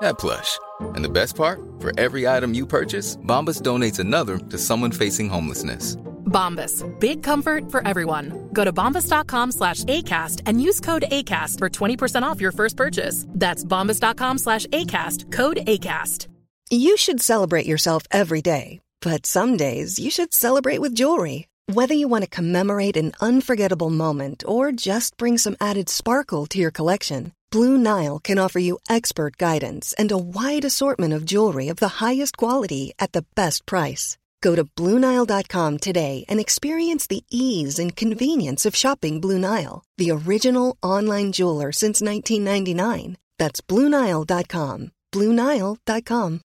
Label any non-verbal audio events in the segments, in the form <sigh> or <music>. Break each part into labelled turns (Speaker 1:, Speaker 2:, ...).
Speaker 1: that plush. And the best part? For every item you purchase, Bombas donates another to someone facing homelessness.
Speaker 2: Bombas. Big comfort for everyone. Go to bombas.com slash ACAST and use code ACAST for 20% off your first purchase. That's bombas.com slash ACAST. Code ACAST.
Speaker 3: You should celebrate yourself every day. But some days you should celebrate with jewelry. Whether you want to commemorate an unforgettable moment or just bring some added sparkle to your collection, Blue Nile can offer you expert guidance and a wide assortment of jewelry of the highest quality at the best price. Go to BlueNile.com today and experience the ease and convenience of shopping Blue Nile, the original online jeweler since 1999. That's BlueNile.com. BlueNile.com.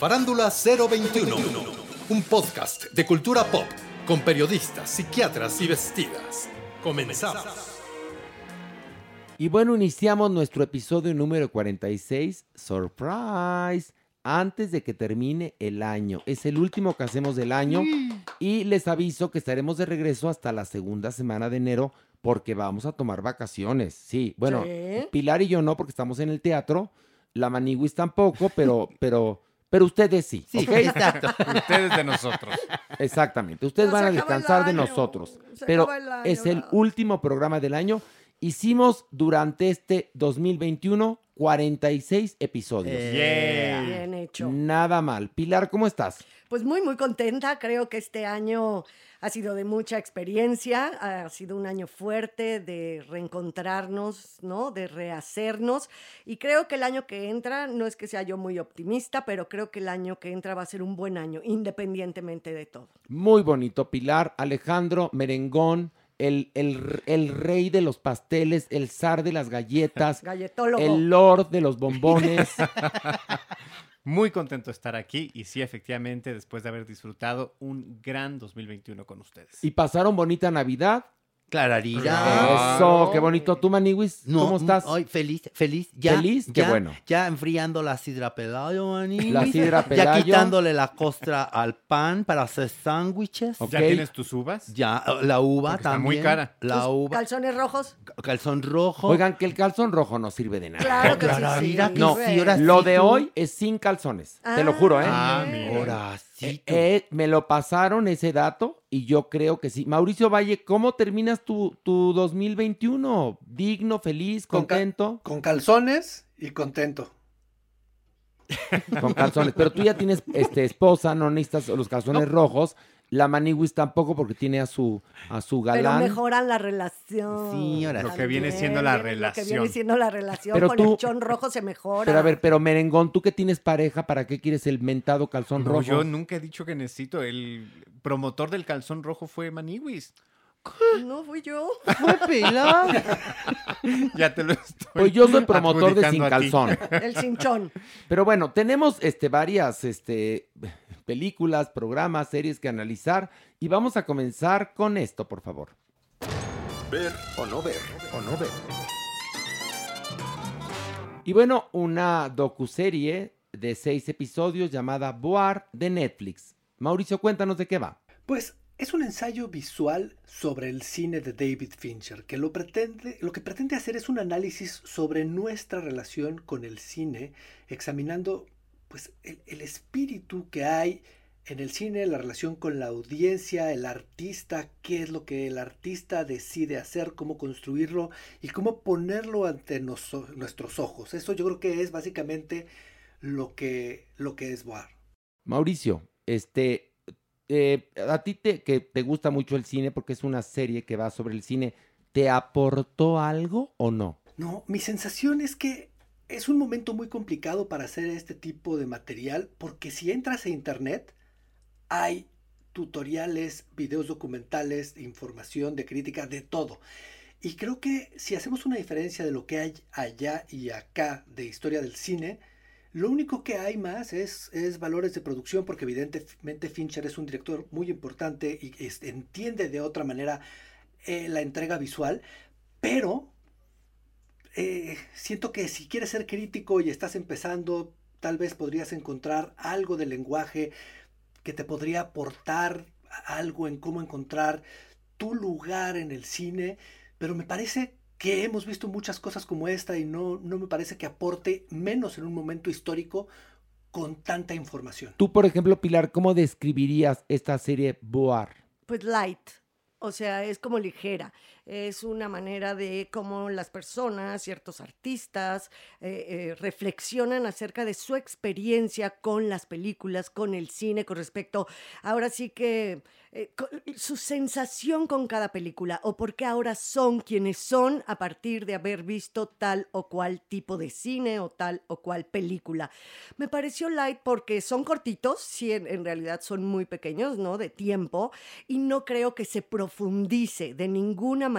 Speaker 4: Farándula 021, un podcast de cultura pop con periodistas, psiquiatras y vestidas. Comenzamos.
Speaker 5: Y bueno, iniciamos nuestro episodio número 46, Surprise, antes de que termine el año. Es el último que hacemos del año y les aviso que estaremos de regreso hasta la segunda semana de enero porque vamos a tomar vacaciones. Sí, bueno,
Speaker 6: ¿Sí?
Speaker 5: Pilar y yo no porque estamos en el teatro, la Maniguis tampoco, pero, <laughs> pero, pero ustedes sí,
Speaker 6: Sí, <laughs> exacto.
Speaker 7: Ustedes de nosotros.
Speaker 5: Exactamente, ustedes van a descansar de nosotros,
Speaker 6: se
Speaker 5: pero
Speaker 6: acaba el año,
Speaker 5: es el último programa del año. Hicimos durante este 2021 46 episodios.
Speaker 7: Yeah.
Speaker 6: Bien hecho.
Speaker 5: Nada mal. Pilar, ¿cómo estás?
Speaker 6: Pues muy, muy contenta. Creo que este año ha sido de mucha experiencia, ha sido un año fuerte de reencontrarnos, ¿no? De rehacernos. Y creo que el año que entra, no es que sea yo muy optimista, pero creo que el año que entra va a ser un buen año, independientemente de todo.
Speaker 5: Muy bonito, Pilar. Alejandro Merengón, el, el- el rey de los pasteles, el zar de las galletas, <laughs>
Speaker 6: Galletólogo.
Speaker 5: el lord de los bombones. <laughs>
Speaker 7: Muy contento de estar aquí y sí, efectivamente, después de haber disfrutado un gran 2021 con ustedes.
Speaker 5: y pasaron bonita Navidad.
Speaker 8: Clararira.
Speaker 5: Eso, qué bonito. ¿Tú, Maniwis?
Speaker 8: No,
Speaker 5: ¿Cómo estás?
Speaker 8: Hoy feliz, feliz. Ya,
Speaker 5: ¿Feliz? Qué
Speaker 8: ya-
Speaker 5: bueno.
Speaker 8: Ya enfriando la sidra pelayo, maní.
Speaker 5: La sidra
Speaker 8: Ya
Speaker 5: Pelayo.
Speaker 8: quitándole la costra al pan para hacer sándwiches.
Speaker 5: Ok.
Speaker 7: ¿Ya tienes tus uvas?
Speaker 8: Ya, la uva
Speaker 7: Porque está
Speaker 8: también.
Speaker 7: muy cara.
Speaker 8: La
Speaker 6: ¿Tus
Speaker 8: uva.
Speaker 6: calzones rojos?
Speaker 8: Calzón rojo.
Speaker 5: Oigan, que el calzón rojo no sirve de nada.
Speaker 6: Claro que sí,
Speaker 8: Clararira,
Speaker 6: sí.
Speaker 8: que
Speaker 5: No,
Speaker 8: sí, ahora
Speaker 5: Lo
Speaker 8: sí
Speaker 5: de
Speaker 8: tú.
Speaker 5: hoy es sin calzones. Te lo juro, ¿eh?
Speaker 7: Ah, mira.
Speaker 8: Ahora sí.
Speaker 5: Eh, eh, me lo pasaron ese dato y yo creo que sí. Mauricio Valle, ¿cómo terminas tu, tu 2021? ¿Digno, feliz,
Speaker 9: Con ca-
Speaker 5: contento?
Speaker 9: Con calzones y contento.
Speaker 5: Con calzones. Pero tú ya tienes este, esposa, no necesitas los calzones rojos. La Maniwis tampoco porque tiene a su, a su
Speaker 6: Pero
Speaker 5: galán.
Speaker 6: mejoran la relación.
Speaker 8: Sí, ahora
Speaker 7: Lo que viene siendo la
Speaker 6: viene- Lo que viene
Speaker 7: relación.
Speaker 6: siendo la relación
Speaker 5: Pero
Speaker 6: con
Speaker 5: tú-
Speaker 6: el chón rojo se mejora.
Speaker 5: Pero a ver, pero Merengón, tú que tienes pareja, ¿para qué quieres el mentado calzón
Speaker 7: No,
Speaker 5: rojo?
Speaker 7: yo nunca he dicho que necesito. El promotor del calzón rojo fue Maniwis.
Speaker 6: No fui yo.
Speaker 8: Fue Pilar. <laughs>
Speaker 7: Ya te lo estoy.
Speaker 5: Pues yo soy promotor de sin calzón.
Speaker 6: El cinchón.
Speaker 5: Pero bueno, tenemos este, varias este, películas, programas, series que analizar y vamos a comenzar con esto, por favor.
Speaker 4: Ver o no ver, o no ver.
Speaker 5: Y bueno, una docuserie de seis episodios llamada Boar de Netflix. Mauricio, cuéntanos de qué va.
Speaker 9: Pues es un ensayo visual sobre el cine de David Fincher, que lo, pretende, lo que pretende hacer es un análisis sobre nuestra relación con el cine, examinando pues, el, el espíritu que hay en el cine, la relación con la audiencia, el artista, qué es lo que el artista decide hacer, cómo construirlo y cómo ponerlo ante nuestros ojos. Eso yo creo que es básicamente lo que, lo que es Boar.
Speaker 5: Mauricio, este, eh, a ti te, que te gusta mucho el cine porque es una serie que va sobre el cine, ¿te aportó algo o no?
Speaker 9: No, mi sensación es que es un momento muy complicado para hacer este tipo de material porque si entras a internet hay tutoriales, videos documentales, información, de crítica, de todo. Y creo que si hacemos una diferencia de lo que hay allá y acá de historia del cine, lo único que hay más es, es valores de producción, porque evidentemente Fincher es un director muy importante y entiende de otra manera eh, la entrega visual, pero eh, siento que si quieres ser crítico y estás empezando, tal vez podrías encontrar algo de lenguaje que te podría aportar algo en cómo encontrar tu lugar en el cine, pero me parece que hemos visto muchas cosas como esta y no, no me parece que aporte menos en un momento histórico con tanta información.
Speaker 5: Tú, por ejemplo, Pilar, ¿cómo describirías esta serie Boar?
Speaker 6: Pues light, o sea, es como ligera es una manera de cómo las personas, ciertos artistas, eh, eh, reflexionan acerca de su experiencia con las películas, con el cine, con respecto, ahora sí que eh, su sensación con cada película o por qué ahora son quienes son a partir de haber visto tal o cual tipo de cine o tal o cual película. Me pareció light porque son cortitos, sí, en realidad son muy pequeños, ¿no? De tiempo, y no creo que se profundice de ninguna manera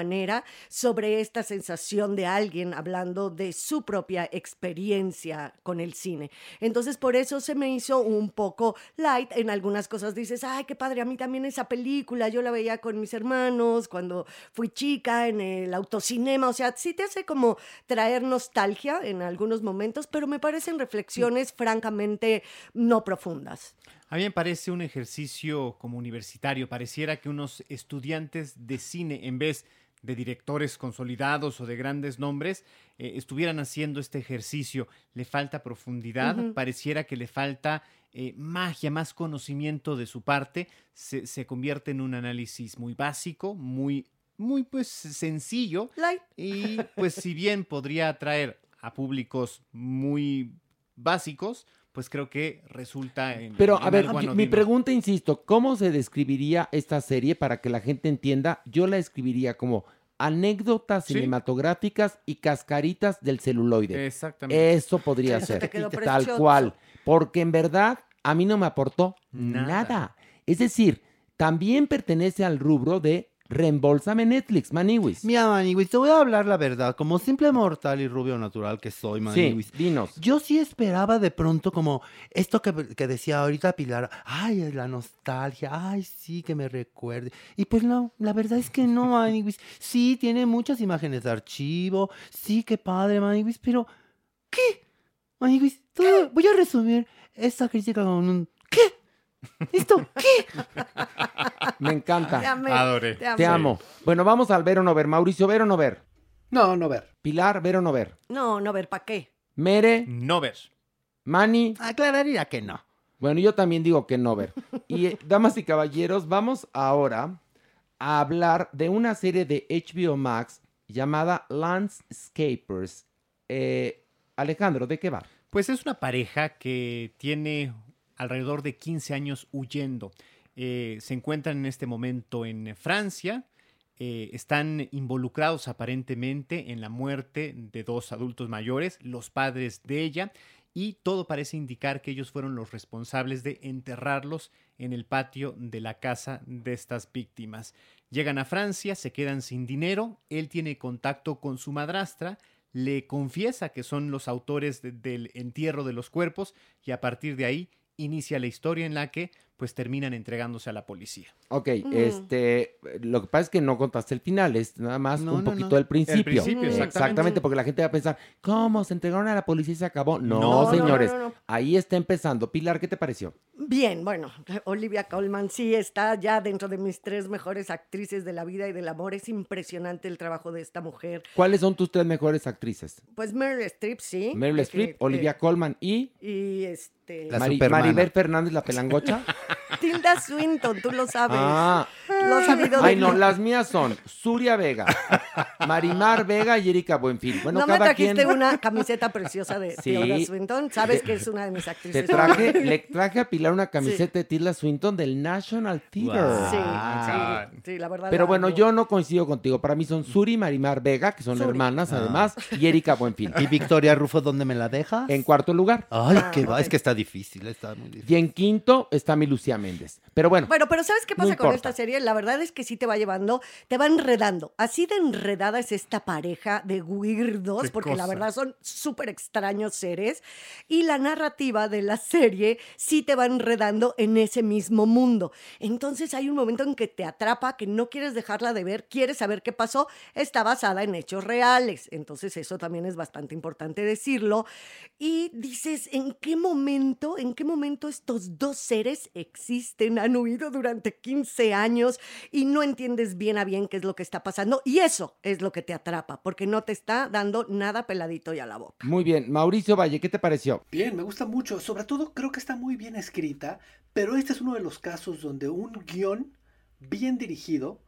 Speaker 6: sobre esta sensación de alguien hablando de su propia experiencia con el cine. Entonces por eso se me hizo un poco light. En algunas cosas dices, ay, qué padre, a mí también esa película, yo la veía con mis hermanos cuando fui chica en el autocinema, o sea, sí te hace como traer nostalgia en algunos momentos, pero me parecen reflexiones francamente no profundas.
Speaker 7: A mí me parece un ejercicio como universitario. Pareciera que unos estudiantes de cine, en vez directores consolidados o de grandes nombres eh, estuvieran haciendo este ejercicio. Le falta profundidad, pareciera que le falta eh, magia, más conocimiento de su parte. Se, convierte en un análisis muy básico, muy, muy pues sencillo. Y pues si bien podría atraer a públicos muy básicos, pues creo que resulta en...
Speaker 5: Pero a ver, mi pregunta, insisto, ¿cómo se describiría esta serie para que la gente entienda? Yo la escribiría como anécdotas cinematográficas y cascaritas del celuloide. Exactamente. Eso podría ser, tal cual. Porque en verdad a mí no me aportó nada. Es decir, también pertenece al rubro de Reembolsame Netflix, Maniwis.
Speaker 8: Mira, Maniwis, te voy a hablar la verdad. Como simple mortal y rubio natural que soy, Maniwis.
Speaker 5: Sí, dinos.
Speaker 8: Yo sí esperaba de pronto como esto que, decía ahorita Pilar. Ay, la nostalgia. Ay, sí, que me recuerde. Y pues no, la verdad es que no, <laughs> Maniwis. Sí, tiene muchas imágenes de archivo. Sí, qué padre, Maniwis. Pero, ¿qué? Maniwis, voy a resumir esta crítica con un. ¿Listo? ¿Qué?
Speaker 5: Me encanta.
Speaker 7: Te,
Speaker 5: te, amo. Bueno, vamos al ver o no ver. Mauricio, ¿ver o no ver?
Speaker 9: No, no ver.
Speaker 5: Pilar, ¿ver o no ver?
Speaker 6: No, no ver, ¿para qué?
Speaker 5: Mere.
Speaker 7: No ver.
Speaker 5: Mani.
Speaker 8: Aclararía que no.
Speaker 5: Bueno, yo también digo que no ver. Y eh, <laughs> damas y caballeros, vamos ahora a hablar de una serie de HBO Max llamada Landscapers. Eh, Alejandro, ¿de qué va?
Speaker 7: Pues es una pareja que tiene alrededor de 15 años huyendo. Eh, se encuentran en este momento en Francia. Eh, están involucrados aparentemente en la muerte de dos adultos mayores, los padres de ella, y todo parece indicar que ellos fueron los responsables de enterrarlos en el patio de la casa de estas víctimas. Llegan a Francia, se quedan sin dinero, él tiene contacto con su madrastra, le confiesa que son los autores del entierro de los cuerpos y a partir de ahí inicia la historia en la que pues terminan entregándose a la policía.
Speaker 5: Ok, este, lo que pasa es que no contaste el final, es nada más un poquito del principio. El
Speaker 7: principio,
Speaker 5: exactamente. porque la gente va a pensar, ¿cómo? ¿Se entregaron a la policía y se acabó? No, señores, ahí está empezando. Pilar, ¿qué te pareció?
Speaker 6: Bien, bueno, Olivia Colman sí está ya dentro de mis tres mejores actrices de la vida y del amor. Es impresionante el trabajo de esta mujer.
Speaker 5: ¿Cuáles son tus tres mejores actrices?
Speaker 6: Pues Meryl Streep, sí.
Speaker 5: Meryl Streep, Olivia Colman y...
Speaker 6: Y este...
Speaker 5: La Maribel Fernández, la pelangocha. <laughs> <laughs>
Speaker 6: Tilda Swinton, tú lo sabes.
Speaker 5: Ah,
Speaker 6: lo ha sabido
Speaker 5: Ay,
Speaker 6: de-
Speaker 5: no, las mías son Suria Vega, Marimar Vega y Erika Buenfil. Bueno,
Speaker 6: no me
Speaker 5: cada
Speaker 6: trajiste
Speaker 5: quien.
Speaker 6: una camiseta preciosa de
Speaker 5: Sí.
Speaker 6: Tilda Swinton. Sabes que es una de mis
Speaker 5: Te
Speaker 6: actrices.
Speaker 5: traje, le traje a Pilar una camiseta de Tilda Swinton del National Theater.
Speaker 6: Sí,
Speaker 7: Ah,
Speaker 6: sí, sí, la verdad.
Speaker 5: Pero
Speaker 6: la
Speaker 5: bueno,
Speaker 6: amo.
Speaker 5: yo no coincido contigo. Para mí son Suri y Marimar Vega, que son
Speaker 6: Suri.
Speaker 5: hermanas además, y Erika Buenfil. <laughs>
Speaker 8: ¿Y Victoria Rufo dónde me la dejas?
Speaker 5: En cuarto lugar.
Speaker 8: Ay,
Speaker 6: Ah,
Speaker 8: qué va, es que está difícil, está muy difícil.
Speaker 5: Y en quinto está mi Lucía Méndez. Pero bueno,
Speaker 6: Bueno, pero ¿sabes qué
Speaker 5: No
Speaker 6: pasa con esta serie? La verdad es que sí te va llevando, te va enredando. Así de enredada es esta pareja de weirdos,
Speaker 7: Qué
Speaker 6: porque la verdad son súper extraños seres. Y la narrativa de la serie sí te va enredando en ese mismo mundo. Entonces hay un momento en que te atrapa, que no quieres dejarla de ver, quieres saber qué pasó. Está basada en hechos reales. Entonces eso también es bastante importante decirlo. Y dices, ¿en qué momento, en qué momento estos dos seres existen, han huido durante 15 años y no entiendes bien a bien qué es lo que está pasando? Y eso es lo que te atrapa, porque no te está dando nada peladito y a la boca.
Speaker 5: muy bien. Mauricio Valle, ¿qué te pareció?
Speaker 9: Bien, me gusta mucho. Sobre todo creo que está muy bien escrita, pero este es uno de los casos donde un guion bien dirigido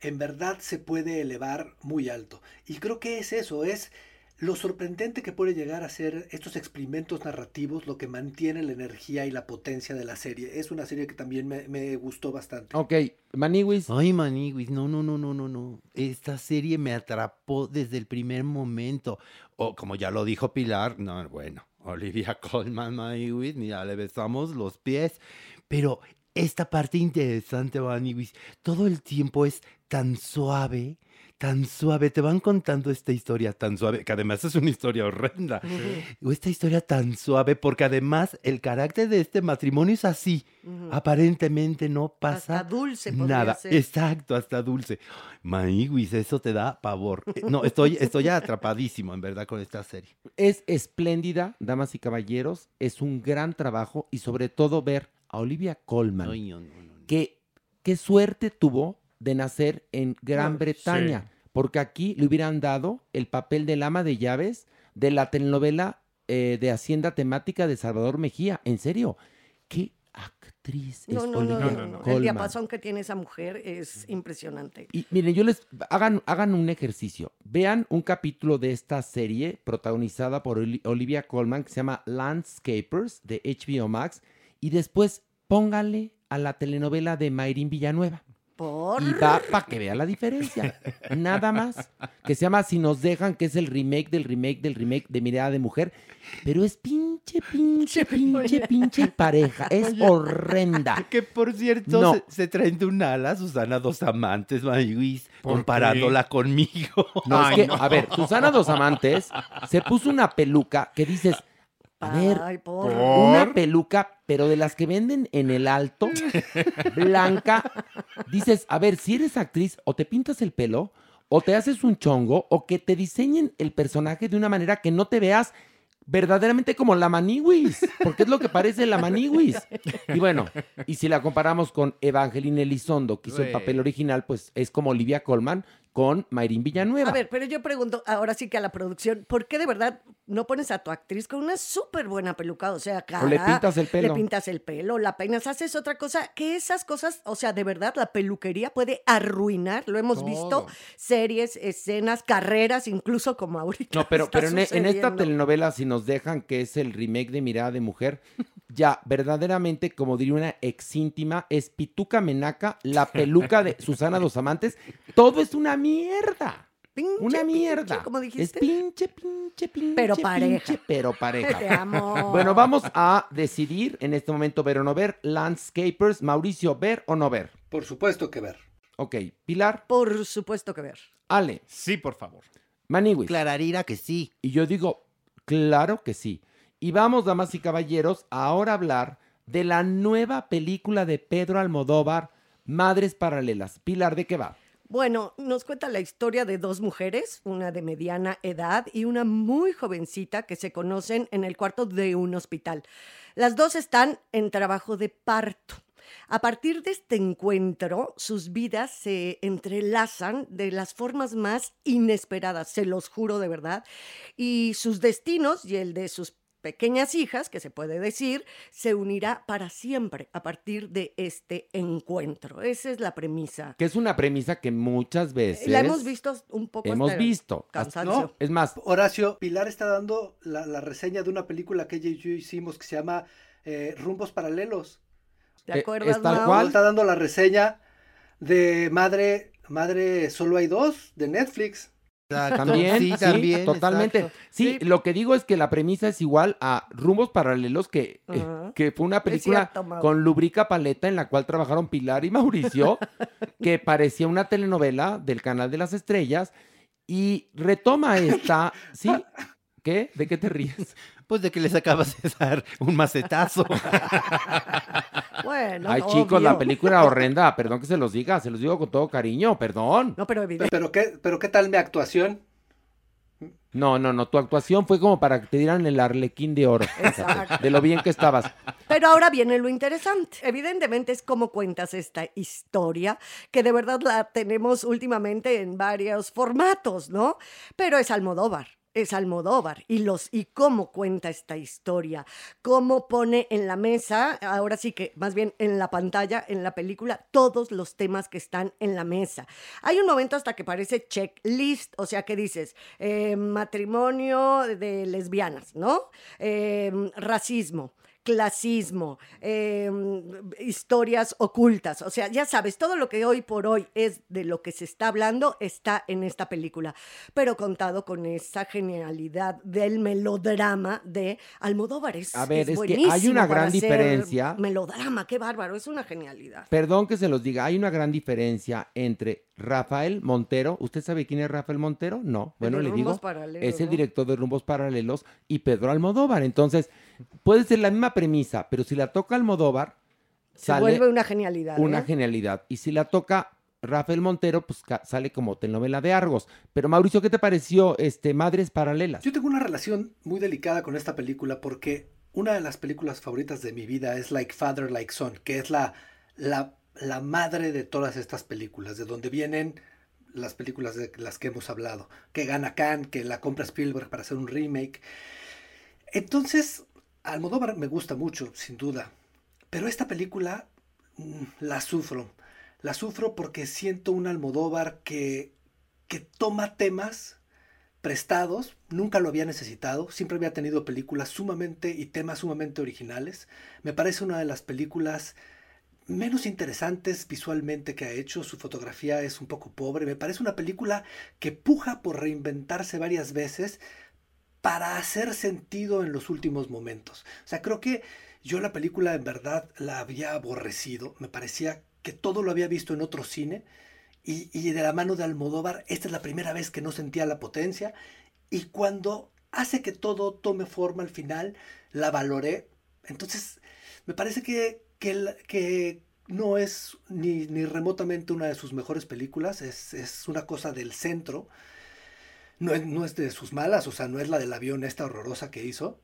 Speaker 9: en verdad se puede elevar muy alto. Y creo que es eso, es lo sorprendente que puede llegar a ser estos experimentos narrativos lo que mantiene la energía y la potencia de la serie. Es una serie que también me, me gustó bastante.
Speaker 5: Ok, Maniwis.
Speaker 8: Ay, Maniwis, no, no, no, no, no, no. Esta serie me atrapó desde el primer momento. O como ya lo dijo Pilar, no, bueno, Olivia <laughs> Colman, Maniwis, mira, le besamos los pies. Pero esta parte interesante, Maniwis, todo el tiempo es tan suave, tan suave. Te van contando esta historia tan suave, que además es una historia horrenda. O esta historia tan suave, porque además el carácter de este matrimonio es así. Aparentemente no pasa
Speaker 6: Hasta dulce
Speaker 8: nada.
Speaker 6: ser.
Speaker 8: Exacto, hasta dulce. Maíguis, eso te da pavor. Eh, No, estoy, estoy atrapadísimo, en verdad, con esta serie.
Speaker 5: Es espléndida, damas y caballeros. Es un gran trabajo y sobre todo ver a Olivia Colman.
Speaker 8: No, no, no, no.
Speaker 5: que qué suerte tuvo de nacer en Gran
Speaker 6: Ah,
Speaker 5: Bretaña, porque aquí le hubieran dado el papel del ama de llaves de la telenovela eh, de Hacienda temática de Salvador Mejía. En serio, qué actriz
Speaker 6: No,
Speaker 5: es
Speaker 6: no, no,
Speaker 5: Olivia
Speaker 6: no, no. El
Speaker 5: Colman.
Speaker 6: diapasón que tiene esa mujer es impresionante.
Speaker 5: Y miren, yo les hagan, hagan un ejercicio. Vean un capítulo de esta serie protagonizada por Oli- Olivia Colman que se llama Landscapers de HBO Max y después póngale a la telenovela de Mayrin Villanueva.
Speaker 6: Por...
Speaker 5: Y va para que vea la diferencia. Nada más. Que se llama Si nos dejan, que es el remake del remake del remake de Mirada de Mujer. Pero es pinche, pinche, pinche, pinche pareja. Es horrenda.
Speaker 8: Que por cierto,
Speaker 5: No.
Speaker 8: se, se traen de un ala Susana dos amantes,
Speaker 7: ¿Por
Speaker 8: comparándola conmigo.
Speaker 5: No,
Speaker 7: Ay,
Speaker 5: es que,
Speaker 7: no.
Speaker 5: a ver, Susana Dos Amantes se puso una peluca que dices, a ver,
Speaker 6: Ay, por...
Speaker 5: una peluca, pero de las que venden en el alto, blanca. Dices, a ver, si eres actriz, o te pintas el pelo, o te haces un chongo, o que te diseñen el personaje de una manera que no te veas verdaderamente como la Maniwis, porque es lo que parece la Maniwis. Y bueno, y si la comparamos con Evangeline Elizondo, que hizo el papel original, pues es como Olivia Colman con Mayrin Villanueva.
Speaker 6: A ver, pero yo pregunto ahora sí que a la producción, ¿por qué de verdad no pones a tu actriz con una súper buena peluca? O sea, cara,
Speaker 5: O le pintas el pelo.
Speaker 6: Le pintas el pelo, la peinas, haces otra cosa, que esas cosas, o sea, de verdad, la peluquería puede arruinar, lo hemos visto,
Speaker 7: Todo.
Speaker 6: series, escenas, carreras, incluso como ahorita.
Speaker 5: No, <laughs> pero, pero en, en esta telenovela, si nos dejan que es el remake de Mirada de Mujer, <laughs> ya verdaderamente, como diría una ex íntima, es Pituca Menaca, la peluca de Susana Dos Amantes, todo es una mierda.
Speaker 6: Pinche,
Speaker 5: Una
Speaker 6: pinche,
Speaker 5: mierda.
Speaker 6: ¿Cómo
Speaker 5: Es
Speaker 6: dijiste?
Speaker 5: pinche, pinche, pinche.
Speaker 6: Pero pareja.
Speaker 5: pinche, pero pareja.
Speaker 6: Te amo.
Speaker 5: Bueno, vamos a decidir en este momento ver o no ver. Landscapers, Mauricio, ver o no ver.
Speaker 9: Por supuesto que ver.
Speaker 5: Ok, Pilar,
Speaker 6: Por supuesto que ver.
Speaker 5: Ale,
Speaker 7: Sí, por favor.
Speaker 5: Maniwis.
Speaker 8: Clararira que sí.
Speaker 5: Y yo digo, claro que sí. Y vamos, damas y caballeros, a ahora hablar de la nueva película de Pedro Almodóvar, Madres Paralelas. Pilar, ¿de qué va?
Speaker 6: Bueno, nos cuenta la historia de dos mujeres, una de mediana edad y una muy jovencita que se conocen en el cuarto de un hospital. Las dos están en trabajo de parto. A partir de este encuentro, sus vidas se entrelazan de las formas más inesperadas, se los juro de verdad, y sus destinos y el de sus pequeñas hijas, que se puede decir, se unirá para siempre a partir de este encuentro. Esa es la premisa.
Speaker 5: Que es una premisa que muchas veces...
Speaker 6: La hemos visto un poco
Speaker 5: Hemos
Speaker 6: hasta
Speaker 5: visto.
Speaker 6: cansancio.
Speaker 9: No.
Speaker 5: Es más,
Speaker 9: Horacio, Pilar está dando la, la reseña de una película que ella y yo hicimos que se llama eh, Rumbos Paralelos.
Speaker 6: ¿Te
Speaker 5: Eh,
Speaker 6: acuerdas,
Speaker 5: es tal
Speaker 6: Mau?
Speaker 5: cual.
Speaker 9: Está dando la reseña de Madre, Madre Solo hay dos de Netflix.
Speaker 8: Exacto.
Speaker 5: También,
Speaker 8: sí,
Speaker 5: sí,
Speaker 8: también.
Speaker 5: totalmente. Sí,
Speaker 6: Sí.
Speaker 5: lo que digo es que la premisa es igual a Rumbos Paralelos, que, eh, que fue una película
Speaker 6: cierto,
Speaker 5: con Lubrica Paleta en la cual trabajaron Pilar y Mauricio, <laughs> que parecía una telenovela del Canal de las Estrellas, y retoma esta, ¿sí? ¿Qué? ¿De qué te ríes?
Speaker 8: Pues de que les acabas de dar un macetazo. <laughs>
Speaker 6: Bueno,
Speaker 5: Ay, chicos, la película era horrenda, perdón que se los diga, se los digo con todo cariño, perdón.
Speaker 6: No, pero evidente.
Speaker 9: Pero qué, pero qué tal mi actuación.
Speaker 5: No, no, no, tu actuación fue como para que te dieran el arlequín de oro,
Speaker 6: Exacto.
Speaker 5: de lo bien que estabas.
Speaker 6: Pero ahora viene lo interesante. Evidentemente es cómo cuentas esta historia, que de verdad la tenemos últimamente en varios formatos, ¿no? Pero es Almodóvar. Es Almodóvar y los y cómo cuenta esta historia, cómo pone en la mesa, ahora sí que más bien en la pantalla, en la película, todos los temas que están en la mesa. Hay un momento hasta que parece checklist, o sea que dices eh, matrimonio de lesbianas, ¿no? Eh, racismo clasismo, eh, historias ocultas. O sea, ya sabes, todo lo que hoy por hoy es de lo que se está hablando está en esta película, pero contado con esa genialidad del melodrama de Almodóvar. Es,
Speaker 5: A ver, es que hay una gran diferencia.
Speaker 6: Melodrama, qué bárbaro, es una genialidad.
Speaker 5: Perdón que se los diga, hay una gran diferencia entre Rafael Montero, ¿usted sabe quién es Rafael Montero? No, bueno, le digo,
Speaker 6: Paralelos,
Speaker 5: es el director de Rumbos Paralelos y Pedro Almodóvar. Entonces, puede ser la misma premisa, pero si la toca Almodóvar,
Speaker 6: Se
Speaker 5: sale
Speaker 6: vuelve una genialidad.
Speaker 5: una
Speaker 6: ¿eh?
Speaker 5: genialidad. Y si la toca Rafael Montero, pues sale como telenovela de Argos. Pero Mauricio, ¿qué te pareció este Madres Paralelas?
Speaker 9: Yo tengo una relación muy delicada con esta película porque una de las películas favoritas de mi vida es Like Father, Like Son, que es la, la, la madre de todas estas películas, de donde vienen las películas de las que hemos hablado, que gana Khan, que la compra Spielberg para hacer un remake. Entonces, Almodóvar me gusta mucho, sin duda, pero esta película mm, la sufro. La sufro porque siento un Almodóvar que, que toma temas prestados, nunca lo había necesitado, siempre había tenido películas sumamente y temas sumamente originales. Me parece una de las películas menos interesantes visualmente que ha hecho, su fotografía es un poco pobre, me parece una película que puja por reinventarse varias veces para hacer sentido en los últimos momentos. O sea, creo que yo la película en verdad la había aborrecido, me parecía que todo lo había visto en otro cine y, y de la mano de Almodóvar, esta es la primera vez que no sentía la potencia y cuando hace que todo tome forma al final, la valoré. Entonces, me parece que, que, no es ni, ni remotamente una de sus mejores películas, es, es una cosa del centro. No es, no es de sus malas, o sea, no es la del avión esta horrorosa que hizo,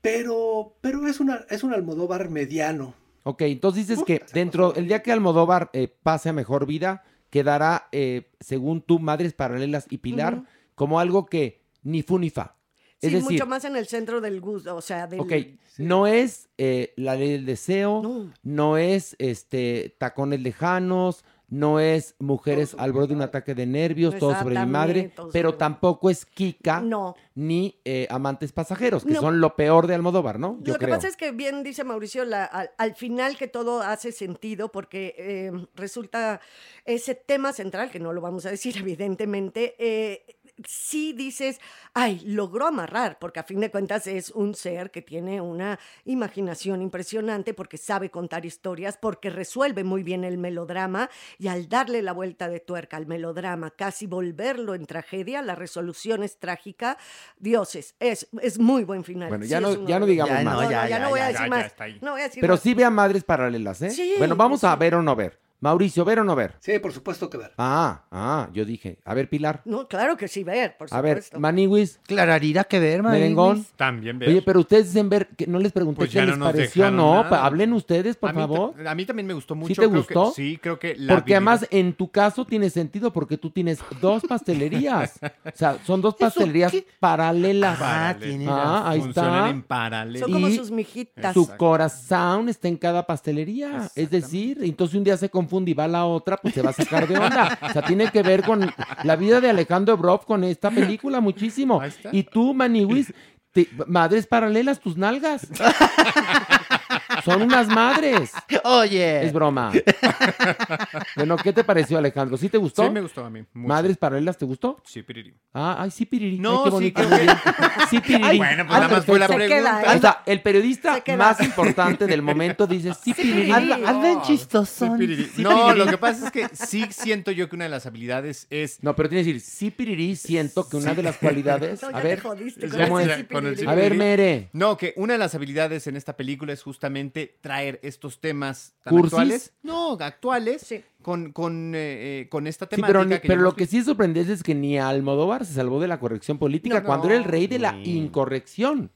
Speaker 9: pero, pero es, una, es un Almodóvar mediano.
Speaker 5: Ok, entonces dices
Speaker 9: Uh,
Speaker 5: que dentro, el día que Almodóvar eh, pase a mejor vida, quedará, eh, según tú, Madres Paralelas y Pilar, como algo que ni fu ni fa.
Speaker 6: Sí,
Speaker 5: decir,
Speaker 6: mucho más en el centro del gusto, o sea, del...
Speaker 5: ok, no es eh, La Ley del Deseo,
Speaker 6: No.
Speaker 5: no es este Tacones Lejanos, no es Mujeres al borde de un ataque de nervios, todo sobre mi madre, pero tampoco es Kika
Speaker 6: No.
Speaker 5: ni eh, Amantes Pasajeros, que
Speaker 6: No.
Speaker 5: son lo peor de Almodóvar, ¿no? Yo
Speaker 6: Lo que pasa es que bien dice Mauricio, la- al, al final que todo hace sentido porque eh, resulta ese tema central, que no lo vamos a decir <laughs> evidentemente, eh, sí dices, ay, logró amarrar, porque a fin de cuentas es un ser que tiene una imaginación impresionante porque sabe contar historias, porque resuelve muy bien el melodrama y al darle la vuelta de tuerca al melodrama, casi volverlo en tragedia, la resolución es trágica. Dioses, es, es muy buen final.
Speaker 5: Bueno, ya no- ya no digamos
Speaker 8: Ya
Speaker 5: más.
Speaker 8: no, ya,
Speaker 6: ya
Speaker 8: ya,
Speaker 6: no voy a decir
Speaker 7: ya,
Speaker 6: más.
Speaker 7: ya está ahí.
Speaker 6: No voy a decir
Speaker 5: Pero
Speaker 6: más.
Speaker 5: sí vean Madres Paralelas, ¿eh?
Speaker 6: Sí,
Speaker 5: bueno, vamos a ver o no ver. Mauricio, ¿ver o no ver?
Speaker 9: Sí, por supuesto que ver.
Speaker 5: Ah, ah, yo dije. A ver, Pilar.
Speaker 6: No, claro que sí, ver, por
Speaker 5: A ver,
Speaker 6: supuesto.
Speaker 5: Maniwis,
Speaker 8: Clararira que ver,
Speaker 5: Merengón.
Speaker 8: Maniwis.
Speaker 7: También ver.
Speaker 5: Oye, pero ustedes dicen ver, que no les pregunté
Speaker 7: Pues
Speaker 5: qué
Speaker 7: ya no
Speaker 5: les
Speaker 7: nos
Speaker 5: pareció, no,
Speaker 7: nada.
Speaker 5: hablen ustedes, por
Speaker 7: a mí,
Speaker 5: favor.
Speaker 7: a mí también me gustó mucho.
Speaker 5: ¿Sí te
Speaker 7: creo que-
Speaker 5: gustó?
Speaker 7: sí, creo que la
Speaker 5: Porque además en tu caso tiene sentido porque tú tienes dos pastelerías. o sea, son dos pastelerías
Speaker 8: qué?
Speaker 5: paralelas.
Speaker 8: Ah,
Speaker 7: Paralelo.
Speaker 8: tiene
Speaker 5: Ah, ahí
Speaker 7: funcionan
Speaker 5: está.
Speaker 7: en paralelo.
Speaker 6: Son como
Speaker 5: y
Speaker 6: sus mijitas.
Speaker 5: Su corazón está en cada pastelería. Es decir, entonces un día se confunde y va a la otra, pues se va a sacar de onda. O sea, tiene que ver con la vida de Alejandro Broff con esta película muchísimo. Y tú, Maniwis, te- madres paralelas, tus nalgas. <laughs> Son unas madres.
Speaker 8: Oye.
Speaker 5: Es broma. Bueno, ¿qué te pareció, Alejandro? ¿Sí te gustó?
Speaker 7: Sí, me gustó a mí. mucho.
Speaker 5: ¿Madres paralelas te gustó?
Speaker 7: Sí, piriri.
Speaker 5: Ah, ay, sí, piriri.
Speaker 7: No,
Speaker 5: Ay, qué
Speaker 7: sí,
Speaker 5: bonito.
Speaker 7: que-. <laughs>
Speaker 5: Sí, piriri.
Speaker 7: Ay, bueno, pues
Speaker 5: Ah,
Speaker 7: nada más fue la
Speaker 6: queda
Speaker 7: pregunta.
Speaker 5: O sea, el periodista
Speaker 6: queda.
Speaker 5: más importante del momento dice sí, piriri.
Speaker 8: Anda- andan
Speaker 7: Sí,
Speaker 8: chistosón.
Speaker 7: piriri.
Speaker 8: Sí,
Speaker 7: no, lo que pasa es que sí siento yo que una de las habilidades es
Speaker 5: No, pero tiene que decir, sí, piriri, siento que una de las cualidades. <laughs>
Speaker 6: No, ya
Speaker 5: A
Speaker 6: te
Speaker 5: ver,
Speaker 6: jodiste
Speaker 7: Ya,
Speaker 5: ¿cómo
Speaker 7: ya,
Speaker 5: es?
Speaker 7: con el
Speaker 6: sí,
Speaker 5: a ver. Mere.
Speaker 7: No, que una de las habilidades en esta película es justamente traer estos temas tan
Speaker 5: ¿Cursis?
Speaker 7: actuales. No, actuales.
Speaker 6: Sí.
Speaker 7: Con, con, eh, eh, con esta
Speaker 5: Sí,
Speaker 7: temática.
Speaker 5: pero, ni-
Speaker 7: que
Speaker 5: pero lo que sí es sorprendente es que ni Almodóvar se salvó de la corrección política
Speaker 7: No,
Speaker 5: cuando
Speaker 7: no,
Speaker 5: era el rey de la incorrección.